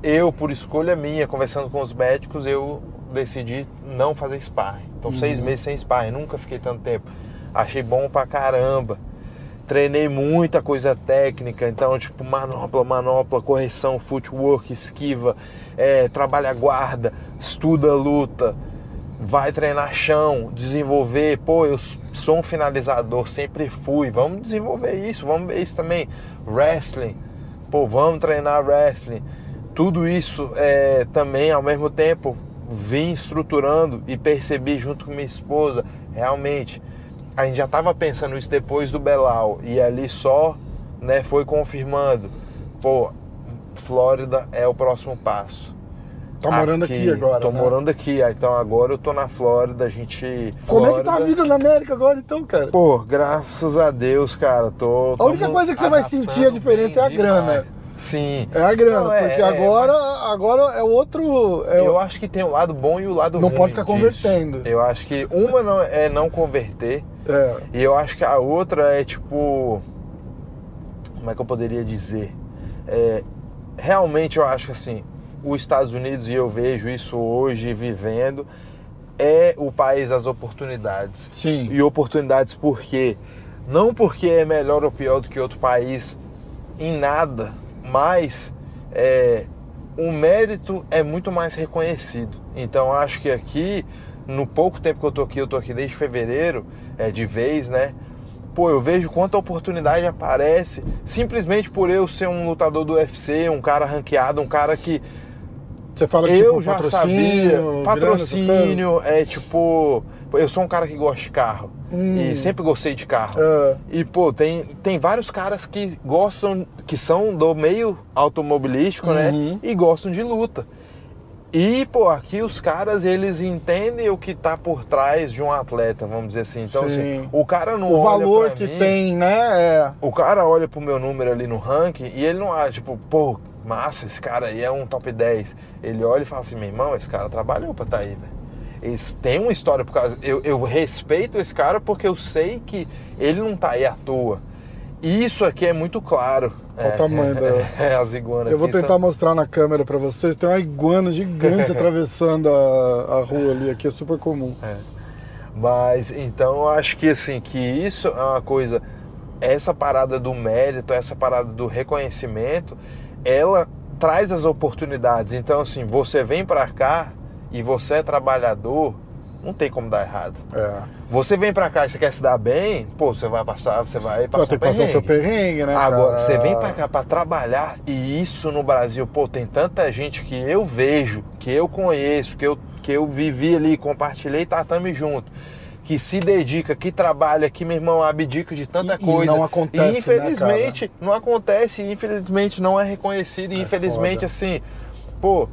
eu, por escolha minha, conversando com os médicos, eu decidi não fazer sparring. Então seis meses sem sparring, nunca fiquei tanto tempo. Achei bom pra caramba. Treinei muita coisa técnica, então, tipo, manopla, manopla, correção, footwork, esquiva, é, trabalha guarda, estuda luta, vai treinar chão, desenvolver. Pô, eu sou um finalizador, sempre fui. Vamos desenvolver isso, vamos ver isso também. Wrestling, pô, vamos treinar wrestling. Tudo isso é, também, ao mesmo tempo, vim estruturando e percebi junto com minha esposa, realmente a gente já estava pensando isso depois do Belal e ali só né, foi confirmando. Pô, Flórida é o próximo passo. Tá morando aqui, agora. Tô né? morando aqui, então agora eu tô na Flórida, a gente. Como é que tá a Flórida- vida na América agora, então, cara? Pô, graças a Deus, cara, tô. A única coisa que você vai sentir a diferença é a grana. demais. Sim. É a grana, Não, é- porque é, agora, agora é outro. É, Eu acho que tem o lado bom e o lado Não ruim. pode ficar disso. convertendo. Eu acho que uma não- é não converter. é, E eu acho que a outra é tipo. Como é que eu poderia dizer? É, realmente eu acho que assim, os Estados Unidos, e eu vejo isso hoje vivendo, é o país das oportunidades. sim. E oportunidades por quê? Não porque é melhor ou pior do que outro país em nada, mas é, o mérito é muito mais reconhecido. Então acho que aqui, no pouco tempo que eu tô aqui, eu tô aqui desde fevereiro, é, de vez, né? Pô, eu vejo quanta oportunidade aparece simplesmente por eu ser um lutador do UFC, um cara ranqueado, um cara que Você fala que eu tipo, já patrocínio, sabia. Patrocínio, é tipo. Eu sou um cara que gosta de carro. Hum. E sempre gostei de carro. É. E, pô, tem, tem vários caras que gostam, que são do meio automobilístico, Uhum. né? E gostam de luta. E, pô, aqui os caras, eles entendem o que tá por trás de um atleta, vamos dizer assim. Então, Sim. assim, o cara não O olha valor pra que mim, tem, né? É. o cara olha pro meu número ali no ranking e ele não acha, tipo, pô, massa, esse cara aí é um top 10. Ele olha e fala assim, meu irmão, esse cara trabalhou pra tá aí, velho. Eles têm uma história por causa. Eu, eu respeito esse cara porque eu sei que ele não tá aí à toa. Isso aqui é muito claro. Olha é, o tamanho da. É, as iguanas. Eu vou tentar são- mostrar na câmera pra vocês. Tem uma iguana gigante atravessando a, a rua ali. Aqui é super comum. Mas então eu acho que assim, que isso é uma coisa, essa parada do mérito, essa parada do reconhecimento, ela traz as oportunidades. Então assim, você vem pra cá e você é trabalhador, não tem como dar errado. É. Você vem pra cá e você quer se dar bem, pô, você vai passar, você vai vai passar ter que passar o teu perrengue. né? Agora, cara? você vem pra cá pra trabalhar e isso no Brasil, pô, tem tanta gente que eu vejo, que eu conheço, que eu, que eu vivi ali, compartilhei tatame junto, que se dedica, que trabalha, que meu irmão abdica de tanta E- e coisa. não acontece, E infelizmente né, não acontece, e infelizmente não é reconhecido, e É infelizmente foda. assim, pô,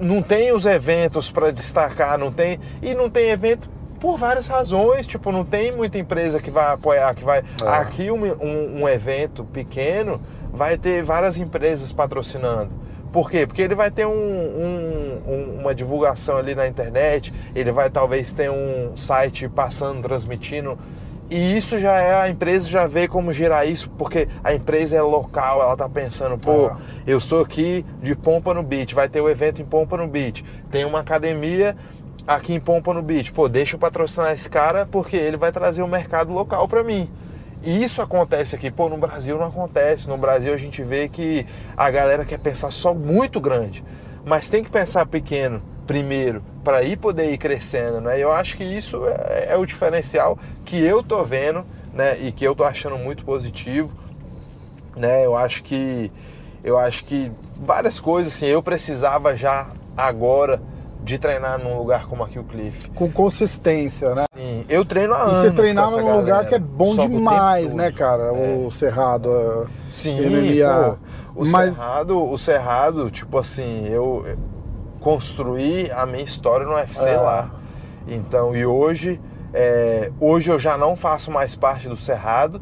não tem os eventos para destacar, não tem e não tem evento por várias razões, tipo não tem muita empresa que vai apoiar, que vai É. aqui um, um- um evento pequeno vai ter várias empresas patrocinando. Por quê? Porque ele vai ter um- um- um- uma divulgação ali na internet, ele vai talvez ter um site passando, transmitindo. E isso já é, a empresa já vê como gerar isso, porque a empresa é local, ela tá pensando, pô, É. eu sou aqui de Pompa no Beach, vai ter o evento em Pompa no Beach. Tem uma academia aqui em Pompa no Beach. Pô, deixa eu patrocinar esse cara porque ele vai trazer o mercado local para mim. E isso acontece aqui. Pô, no Brasil não acontece. No Brasil a gente vê que a galera quer pensar só muito grande. Mas tem que pensar pequeno primeiro para ir poder ir crescendo, né? Eu acho que isso é, é o diferencial que eu tô vendo, né? E que eu tô achando muito positivo né? Eu acho que eu acho que várias coisas assim, eu precisava já agora de treinar num lugar como aqui o Cliff. Com consistência, né? Sim, eu treino há E anos. você com treinava num lugar que é bom demais, né, cara? O Cerrado. a Sim, MMA. pô, o Mas- Cerrado, o Cerrado, tipo assim, eu construí a minha história no UFC É. lá. Então, e hoje, é, hoje eu já não faço mais parte do Cerrado,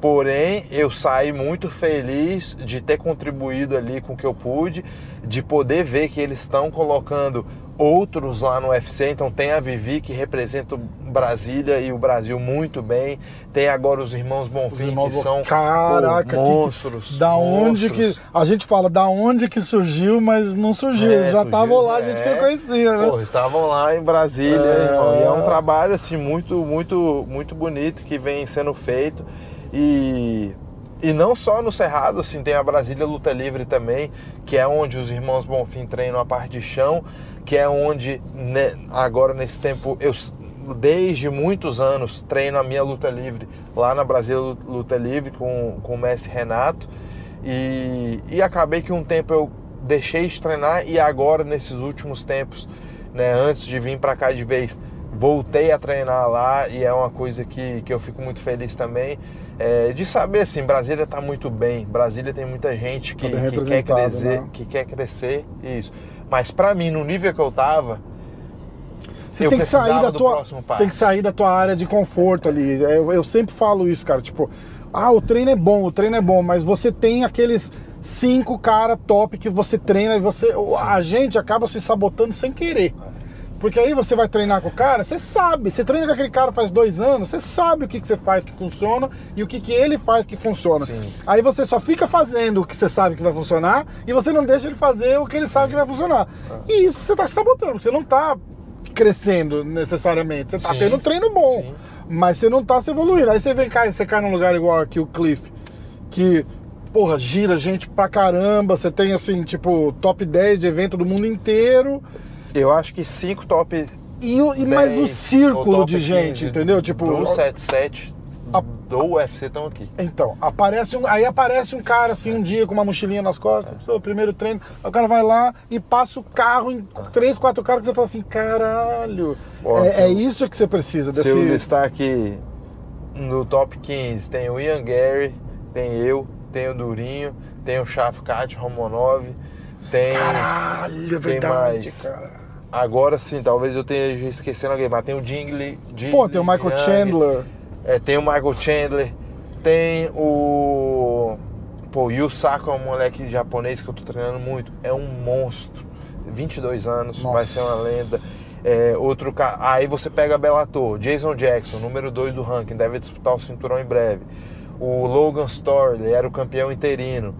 porém eu saí muito feliz de ter contribuído ali com o que eu pude, de poder ver que eles estão colocando outros lá no UFC. Então tem a Vivi que representa o Brasília e o Brasil muito bem. Tem agora os irmãos Os Bonfim irmãos- que são Caraca, pô, que- monstros. Da onde que. monstros. A gente fala da onde que surgiu, mas não surgiu. É, Eles já estavam lá, a gente que é. não conhecia, né? Estavam lá em Brasília, É. irmão. E é um trabalho assim muito, muito, muito bonito que vem sendo feito. E, e não só no Cerrado, assim, tem a Brasília Luta Livre também, que é onde os irmãos Bonfim treinam a parte de chão, que é onde né, agora nesse tempo eu desde muitos anos treino a minha luta livre lá na Brasília Luta Livre com, com o Messi Renato. E, e acabei que um tempo eu deixei de treinar e agora nesses últimos tempos, né, antes de vir para cá de vez, voltei a treinar lá e é uma coisa que, que eu fico muito feliz também. é, de saber assim, Brasília está muito bem, Brasília tem muita gente que, Tá que quer crescer, né? que quer crescer, isso. Mas para mim, no nível que eu tava, Você eu tem que sair da tua, tem que sair da tua área de conforto ali. Eu, eu sempre falo isso, cara. Tipo, ah, o treino é bom, o treino é bom, mas você tem aqueles cinco cara top que você treina e você, a gente acaba se sabotando sem querer. Porque aí você vai treinar com o cara, você sabe, você treina com aquele cara faz dois anos, você sabe o que, que você faz que funciona e o que, que ele faz que funciona. Sim. Aí você só fica fazendo o que você sabe que vai funcionar e você não deixa ele fazer o que ele sabe que vai funcionar. E isso você tá se sabotando, porque você não tá crescendo necessariamente. Você tá Sim. tendo um treino bom, Sim. mas você não tá se evoluindo. Aí você vem cá e você cai num lugar igual aqui o Cliff, que, porra, gira gente pra caramba. Você tem assim, tipo, top 10 de evento do mundo inteiro. Eu acho que cinco top E, o- e mais o 10, círculo de gente, 15 entendeu? Tipo, do 77 a- do UFC estão aqui. Então, aparece um, aí aparece um cara assim um dia com uma mochilinha nas costas, seu primeiro treino, aí o cara vai lá e passa o carro em três, quatro carros que você fala assim, caralho. É, se é isso que você precisa Se eu desse. listar aqui no top 15, tem o Ian Gary, tem eu, tem o Durinho, tem o Shafkat Romanov, tem. Caralho, é Quem verdade, mais? cara. Agora sim, talvez eu esteja esquecendo alguém, mas tem o Jingle. Pô, tem o Michael Chandler. É, tem o Michael Chandler, tem o. Pô, o Yusako é um moleque japonês que eu tô treinando muito. É um monstro. 22 anos, Nossa. vai ser uma lenda. É, outro ca... Aí você pega Bellator, Jason Jackson, número 2 do ranking, deve disputar o cinturão em breve. O Logan Storr, ele era o campeão interino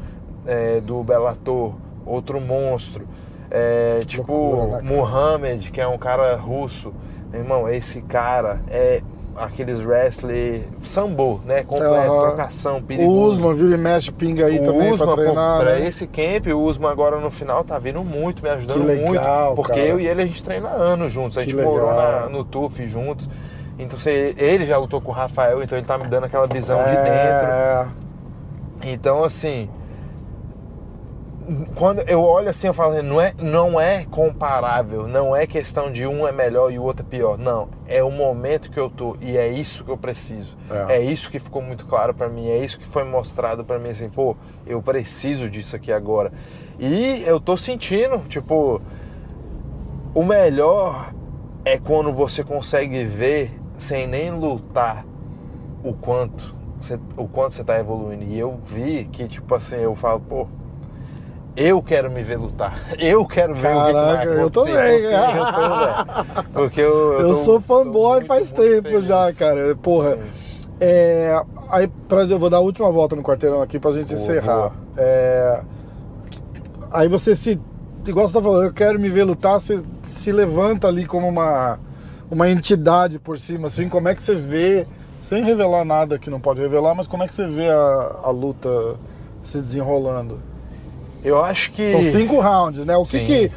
é, do Bellator, outro monstro. É, tipo, Loucura, né? Muhammad, que é um cara russo. Meu irmão, esse cara é aqueles wrestler sambo, né? Completo, Aham. trocação, O perigoso. Usman, vira e mexe, pinga aí o também Usman, pra pô, treinar. pra né? esse camp, o Usman agora no final tá vindo muito, me ajudando Que legal, muito. Porque cara. eu e ele a gente treina anos juntos. A Que gente morou legal. na- no TUF juntos. Então você- ele já lutou com o Rafael, então ele tá me dando aquela visão de dentro. É, Então, assim, quando eu olho assim, eu falo, não é, não é comparável, não é questão de um é melhor e o outro é pior. Não, é o momento que eu tô e é isso que eu preciso. É. É, isso que ficou muito claro pra mim, é isso que foi mostrado pra mim assim, pô, eu preciso disso aqui agora. E eu tô sentindo, tipo, o melhor é quando você consegue ver sem nem lutar o quanto você, o quanto você tá evoluindo. E eu vi que, tipo assim, eu falo, pô, eu quero me ver lutar. Eu quero ver o que que vai Caraca, eu acontecer. também. Porque eu tô. Porque eu, eu tô- sou fanboy faz tempo feliz. já, cara. Porra. É, aí pra, eu vou dar a última volta no quarteirão aqui pra gente Boa, encerrar. boa. É, aí você se. Igual você tá falando, eu quero me ver lutar, você se levanta ali como uma, uma entidade por cima, assim, como é que você vê, sem revelar nada que não pode revelar, mas como é que você vê a, a luta se desenrolando? Eu acho que. São cinco rounds, né? O que Sim. que.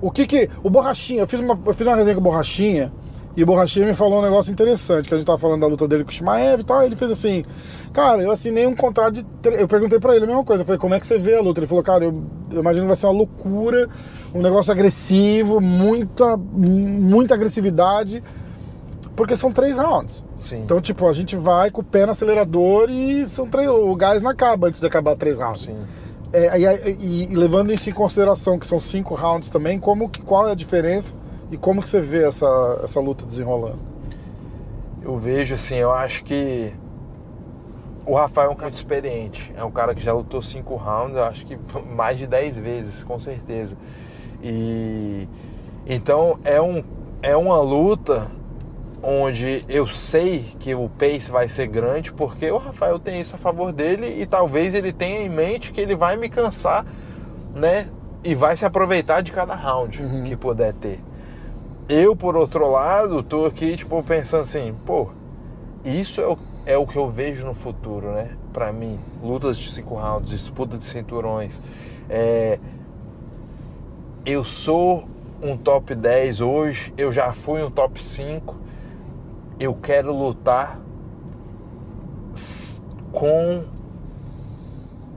O que que. O Borrachinha, eu fiz uma, eu fiz uma resenha com o Borrachinha e o Borrachinha me falou um negócio interessante, que a gente tava falando da luta dele com o Shimaev e tal. Ele fez assim, cara, eu assinei um contrato de. tre- Eu perguntei pra ele a mesma coisa. Eu falei, como é que você vê a luta? Ele falou, cara, eu, eu imagino que vai ser uma loucura, um negócio agressivo, muita, muita agressividade, porque são três rounds. Sim. Então, tipo, a gente vai com o pé no acelerador e são três, o gás não acaba antes de acabar três rounds. Sim. É, e, e- levando isso em consideração que são cinco rounds também, como que, qual é a diferença e como que você vê essa, essa luta desenrolando? Eu vejo assim, eu acho que o Rafael é um cara muito experiente. É um cara que já lutou cinco rounds, eu acho que mais de dez vezes, com certeza. E então é, um, é uma luta onde eu sei que o pace vai ser grande, porque o Rafael tem isso a favor dele e talvez ele tenha em mente que ele vai me cansar, né? E vai se aproveitar de cada round Uhum. que puder ter. Eu, por outro lado, tô aqui, tipo, pensando assim, pô, isso é o, é o que eu vejo no futuro, né? Pra mim, lutas de cinco rounds, disputa de cinturões. É, eu sou um top 10 hoje, eu já fui um top 5. Eu quero lutar com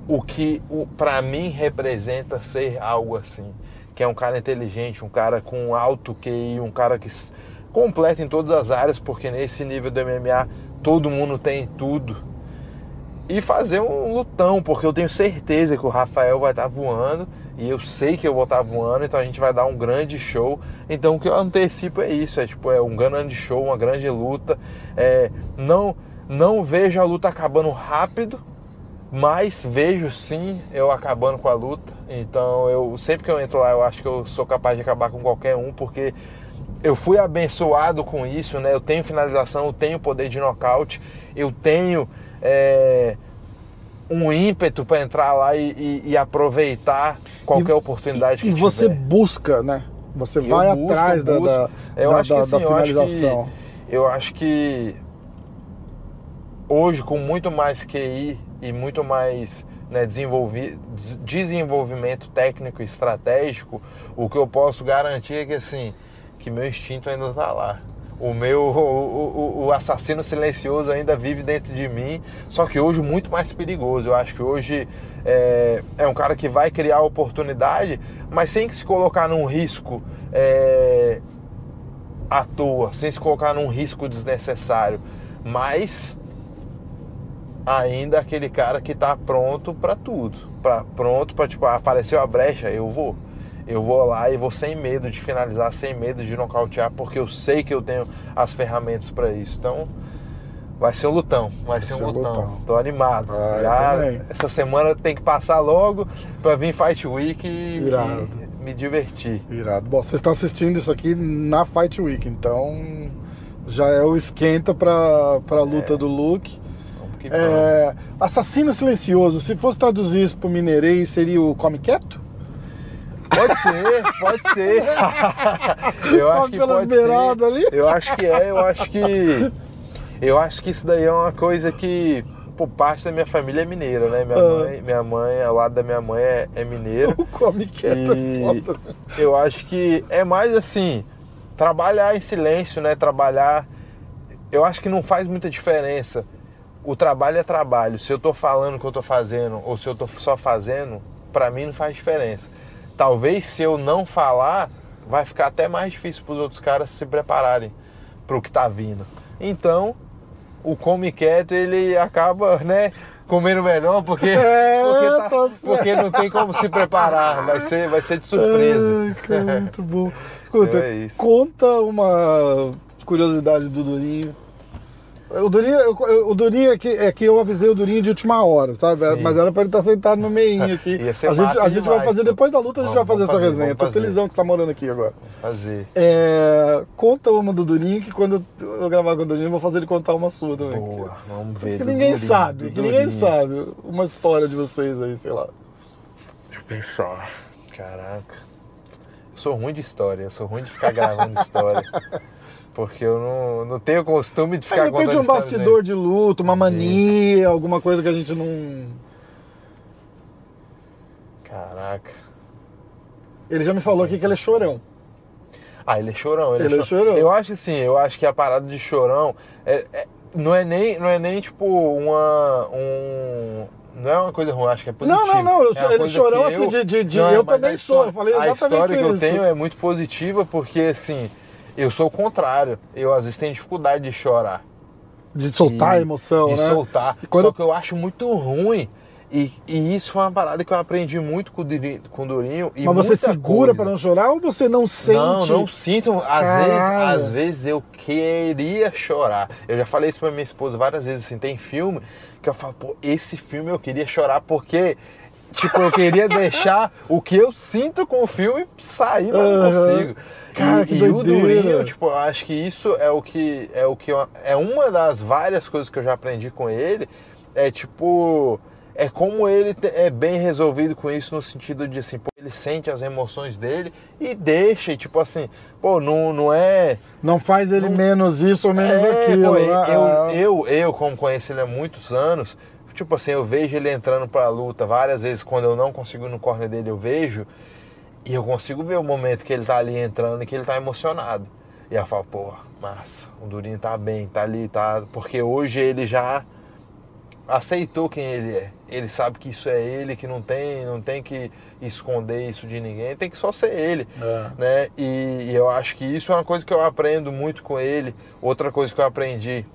o que para mim representa ser algo assim, que é um cara inteligente, um cara com alto QI, um cara que completa em todas as áreas, porque nesse nível do MMA todo mundo tem tudo. E fazer um lutão, porque eu tenho certeza que o Rafael vai estar voando e eu sei que eu vou estar voando, então a gente vai dar um grande show. Então o que eu antecipo é isso, é tipo é um grande show, uma grande luta. É, não não vejo a luta acabando rápido, mas vejo sim eu acabando com a luta. Então eu sempre que eu entro lá, eu acho que eu sou capaz de acabar com qualquer um, porque eu fui abençoado com isso, né? Eu tenho finalização, eu tenho poder de nocaute, eu tenho é, um ímpeto para entrar lá e, e- e aproveitar qualquer E- oportunidade e, que e você tiver. busca, né? Você Eu vai busco, atrás da, busco. da, Eu da, acho que da- assim, da eu acho que- finalização. Eu acho que hoje, com muito mais QI e muito mais né, desenvolvi- des- desenvolvimento técnico e estratégico, o que eu posso garantir é que assim, que meu instinto ainda está lá. O meu o, o- o assassino silencioso ainda vive dentro de mim, só que hoje muito mais perigoso. Eu acho que hoje é, é um cara que vai criar oportunidade, mas sem que se colocar num risco é, à toa, sem se colocar num risco desnecessário, mas ainda aquele cara que tá pronto para tudo, para pronto para tipo, apareceu a brecha, eu vou. Eu vou lá e vou sem medo de finalizar, sem medo de nocautear, porque eu sei que eu tenho as ferramentas para isso. Então, vai ser um lutão, vai, ser, um lutão. Tô animado. Ah, Já essa semana tem que passar logo para vir Fight Week e, e me divertir. Irado. Bom, vocês estão assistindo isso aqui na Fight Week, então já é o esquenta pra, pra luta do Luke. É, assassino silencioso, se fosse traduzir isso pro mineirês, seria o come quieto? Pode ser, pode ser. eu acho que pode ser. ali. Eu acho que é, eu acho que. Eu acho que isso daí é uma coisa que, por parte da minha família é mineira, né? Minha Ah. mãe, minha mãe, ao lado da minha mãe é, é mineiro. O come quieto E é foda. eu acho que é mais assim, trabalhar em silêncio, né? Trabalhar. Eu acho que não faz muita diferença. O trabalho é trabalho. Se eu tô falando o que eu tô fazendo ou se eu tô só fazendo, pra mim não faz diferença. Talvez se eu não falar, vai ficar até mais difícil pros outros caras se prepararem pro que tá vindo. Então, o come quieto, ele acaba, né, comendo melhor porque, É, porque, tá- tá porque não tem como se preparar, vai ser, vai ser de surpresa. Ai, cara, muito bom. Escuta, É conta uma curiosidade do Durinho. O Durinho, eu- o Durinho é que, é que eu avisei o Durinho de última hora, sabe? Sim. Mas era pra ele estar sentado no meinho aqui. A gente, a gente vai demais, fazer depois da luta, a gente Vamos, vai fazer vamos essa fazer, resenha. Tô fazer. felizão que você tá morando aqui agora. Fazer. É, conta uma do Durinho, que quando eu gravar com o Durinho, eu vou fazer ele contar uma sua também. Boa, vamos ver. Que ninguém Durinho, sabe, que ninguém sabe. Uma história de vocês aí, sei lá. Deixa eu pensar. Caraca. Eu sou ruim de história, eu sou ruim de ficar gravando história. Porque eu não, não tenho costume de De ficar repente contando um história, bastidor de luto, uma mania, alguma coisa que a gente não. Caraca. Ele já me falou aqui que ele é chorão. Ah, ele é chorão. Ele é cho- chorão. Eu acho assim, eu acho que a parada de chorão é, é- não, é nem, não é nem tipo uma. Um, não é uma coisa ruim, acho que é positivo. Não, não, não, eu- É ele chorão que assim, de- de- de- Não, eu também a sou, eu falei A exatamente história que eu isso. tenho é muito positiva porque assim, eu sou o contrário. Eu às vezes tenho dificuldade de chorar. De soltar a E- emoção, de né? soltar. E quando- Só que eu acho muito ruim. E, e isso foi uma parada que eu aprendi muito com o Durinho. Com o Durinho e Mas você segura pra não chorar ou você não sente? Não, não sinto. Às Caralho. vezes, às vezes eu queria chorar. Eu já falei isso pra minha esposa várias vezes, assim, tem filme que eu falo, pô, esse filme eu queria chorar porque, tipo, eu queria deixar o que eu sinto com o filme sair, mas não Aham. consigo. Cara, e, que e o. Durinho, tipo, eu acho que isso é o que é o que é uma das várias coisas que eu já aprendi com ele, é tipo é como ele é bem resolvido com isso no sentido de assim, pô, ele sente as emoções dele e deixa, e, tipo assim, pô, não, não é Não faz ele menos isso ou menos é, aquilo. pô, né? eu, Ah, eu, eu, como conheço ele há muitos anos, tipo assim, eu vejo ele entrando pra luta várias vezes, quando eu não consigo ir no corner dele, eu vejo, e eu consigo ver o momento que ele tá ali entrando e que ele tá emocionado. E eu falo, pô, massa, o Durinho tá bem, tá ali, tá. Porque hoje ele já aceitou quem ele é. Ele sabe que isso é ele, que não tem, não tem que esconder isso de ninguém, tem que só ser ele É. né? E, e eu acho que isso é uma coisa que eu aprendo muito com ele. Outra coisa que eu aprendi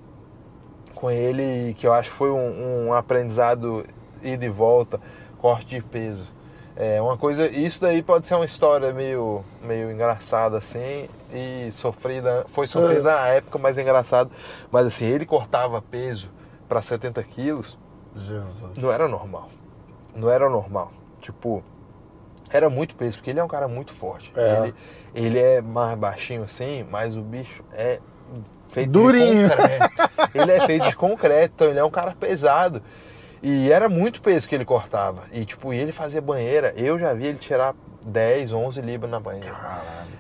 com ele e que eu acho que foi um, um aprendizado ida e volta, corte de peso. É uma coisa, isso daí pode ser uma história meio, meio engraçada assim e sofrida, foi sofrida na época, mas é engraçado. Mas assim, ele cortava peso para 70 quilos, Jesus. não era normal. Não era normal. Tipo, era muito peso, porque ele é um cara muito forte. É. Ele, ele é mais baixinho assim, mas o bicho é feito Durinho. de concreto. ele é feito de concreto, então ele é um cara pesado. E era muito peso que ele cortava. E tipo, ele fazia banheira. Eu já vi ele tirar 10, 11 libras na banheira.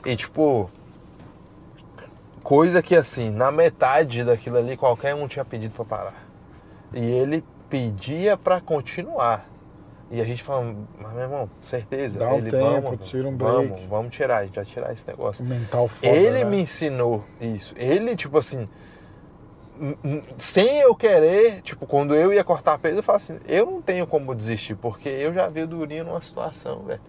E tipo, coisa que assim, na metade daquilo ali qualquer um tinha pedido pra parar. E ele pedia pra continuar. E a gente falando, mas meu irmão, certeza. Dá um ele, tempo, vamos, tira um vamos, break." vamos tirar, a gente vai tirar esse negócio. Mental foda. Ele né? me ensinou isso. Ele, tipo assim, sem eu querer, tipo, quando eu ia cortar peso, eu falo assim, eu não tenho como desistir, porque eu já vi o Durinho numa situação, velho,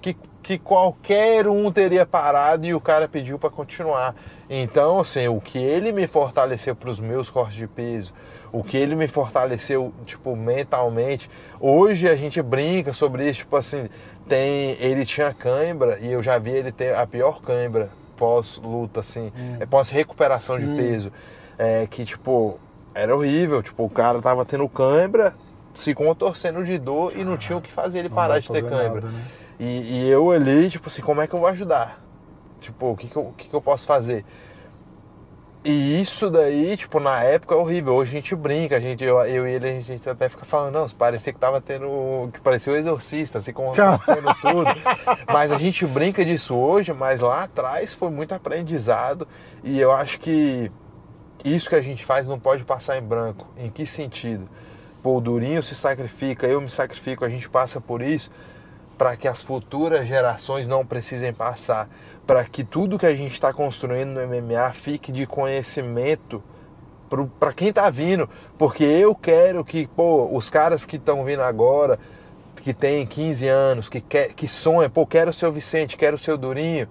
que, que qualquer um teria parado e o cara pediu pra continuar. Então, assim, o que ele me fortaleceu pros meus cortes de peso, o que ele me fortaleceu, tipo, mentalmente. Hoje a gente brinca sobre isso, tipo assim, tem, ele tinha cãibra e eu já vi ele ter a pior cãibra pós-luta, assim, é pós-recuperação de peso. É, que, tipo, era horrível. Tipo, o cara tava tendo cãibra, se contorcendo de dor e não tinha o que fazer ele parar de ter cãibra. nada, né? E, e eu ali, tipo assim, como é que eu vou ajudar? Tipo, o que, que, eu, o que, que eu posso fazer? E isso daí, tipo, na época é horrível. Hoje a gente brinca, a gente, eu, eu e ele, a gente até fica falando, não, parecia que tava tendo. que parecia o exorcista, assim acontecendo tudo. Mas a gente brinca disso hoje, mas lá atrás foi muito aprendizado. E eu acho que isso que a gente faz não pode passar em branco. Em que sentido? Pô, o Durinho se sacrifica, eu me sacrifico, a gente passa por isso para que as futuras gerações não precisem passar, para que tudo que a gente está construindo no MMA fique de conhecimento para quem está vindo, porque eu quero que pô, os caras que estão vindo agora, que tem 15 anos, que quer, que sonham, pô, quero o Vicente, quero o Durinho,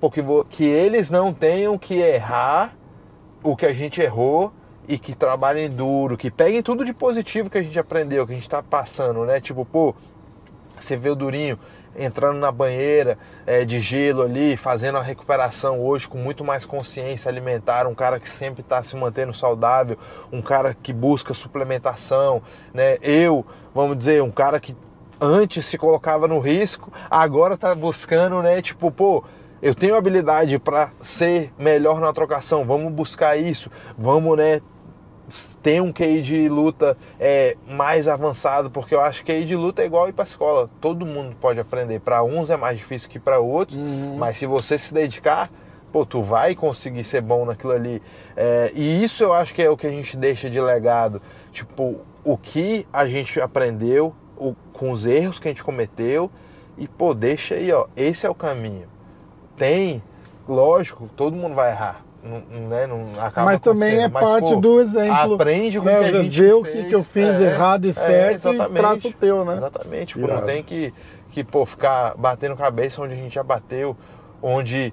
porque que eles não tenham que errar o que a gente errou e que trabalhem duro, que peguem tudo de positivo que a gente aprendeu, que a gente está passando, né? Tipo, pô, você vê o Durinho entrando na banheira é, de gelo ali, fazendo a recuperação hoje com muito mais consciência alimentar, um cara que sempre está se mantendo saudável, um cara que busca suplementação, né? Eu, vamos dizer, um cara que antes se colocava no risco, agora está buscando, né? Tipo, pô, eu tenho habilidade para ser melhor na trocação, vamos buscar isso, vamos, né? Ter um QI de luta é, mais avançado, porque eu acho que QI de luta é igual ir para escola. Todo mundo pode aprender. Para uns é mais difícil que para outros, uhum. mas se você se dedicar, pô, tu vai conseguir ser bom naquilo ali. É, e isso eu acho que é o que a gente deixa de legado. Tipo, o que a gente aprendeu o, com os erros que a gente cometeu e, pô, deixa aí, ó, esse é o caminho. Tem, lógico, todo mundo vai errar não, né, não acaba Mas também é mas, parte pô, do exemplo. Aprende com né, que a gente Vê o que, que eu fiz é, errado e é, certo é, e traça o teu, né? Exatamente. Pô, não tem que, que pô, ficar batendo cabeça onde a gente já bateu, onde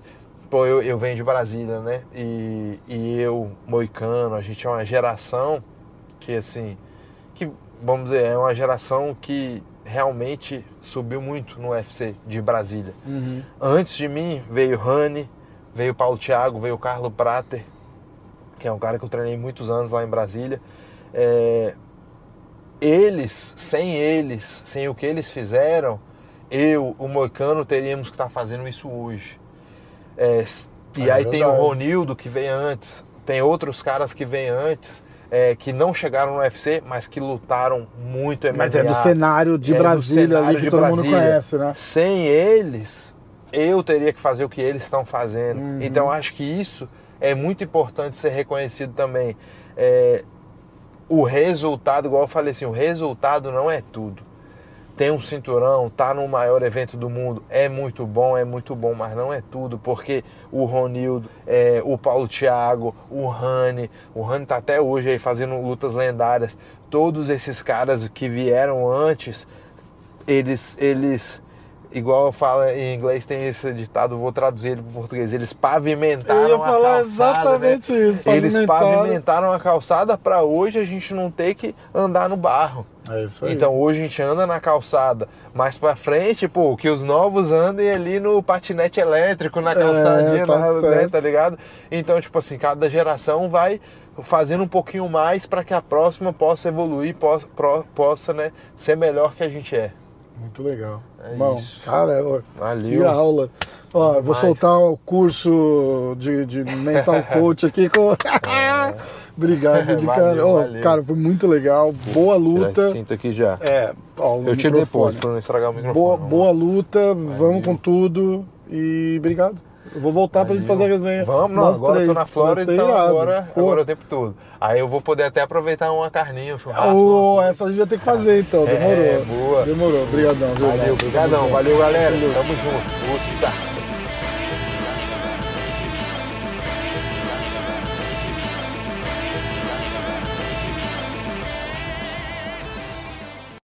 pô, eu, eu venho de Brasília, né? E, e eu, moicano, a gente é uma geração que, assim, que, vamos dizer, é uma geração que realmente subiu muito no UFC de Brasília. Uhum. Antes de mim veio Rani, Veio o Paulo Thiago, veio o Carlos Prater, que é um cara que eu treinei muitos anos lá em Brasília. É, eles, sem eles, sem o que eles fizeram, eu, o Moicano, teríamos que estar fazendo isso hoje. É, e é aí verdade. tem o Ronildo que veio antes, tem outros caras que vêm antes. É, que não chegaram no UFC, mas que lutaram muito MMA. Mas é do cenário de é Brasília cenário ali que todo Brasília. mundo conhece, né? Sem eles, eu teria que fazer o que eles estão fazendo. Uhum. Então acho que isso é muito importante ser reconhecido também. É, o resultado, igual eu falei assim, o resultado não é tudo. Tem um cinturão, tá no maior evento do mundo, é muito bom, é muito bom, mas não é tudo, porque o Ronildo, é, o Paulo Thiago, o Rani, o Rani tá até hoje aí fazendo lutas lendárias. Todos esses caras que vieram antes, eles, eles igual fala em inglês, tem esse ditado, vou traduzir ele para português. Eles pavimentaram Eu ia falar a calçada, exatamente né? isso. Eles pavimentaram a calçada para hoje a gente não ter que andar no barro. É isso aí. Então hoje a gente anda na calçada. Mais para frente, pô, que os novos andem ali no patinete elétrico, na calçadinha, é, tá, né, tá ligado? Então, tipo assim, cada geração vai fazendo um pouquinho mais para que a próxima possa evoluir, possa, possa né, ser melhor que a gente é. Muito legal. É Bom, isso. cara, ó, Valeu. que aula. Ó, vou soltar o curso de, de mental coach aqui com. É. Obrigado, de cara. Ó, cara, foi muito legal. Boa luta. Sinto aqui já. É, ó, Eu tiro depois para não estragar o microfone. Boa, boa luta, vamos com tudo e obrigado. Eu vou voltar para pra gente fazer a resenha. Vamos, não, agora três. eu tô na Flórida, então agora, agora é o tempo todo. Aí eu vou poder até aproveitar uma carninha, um churrasco. Oh, essa a gente vai ter que fazer então, demorou. É, boa. Demorou, obrigadão. Valeu, obrigadão, valeu galera, tamo junto. Ussa.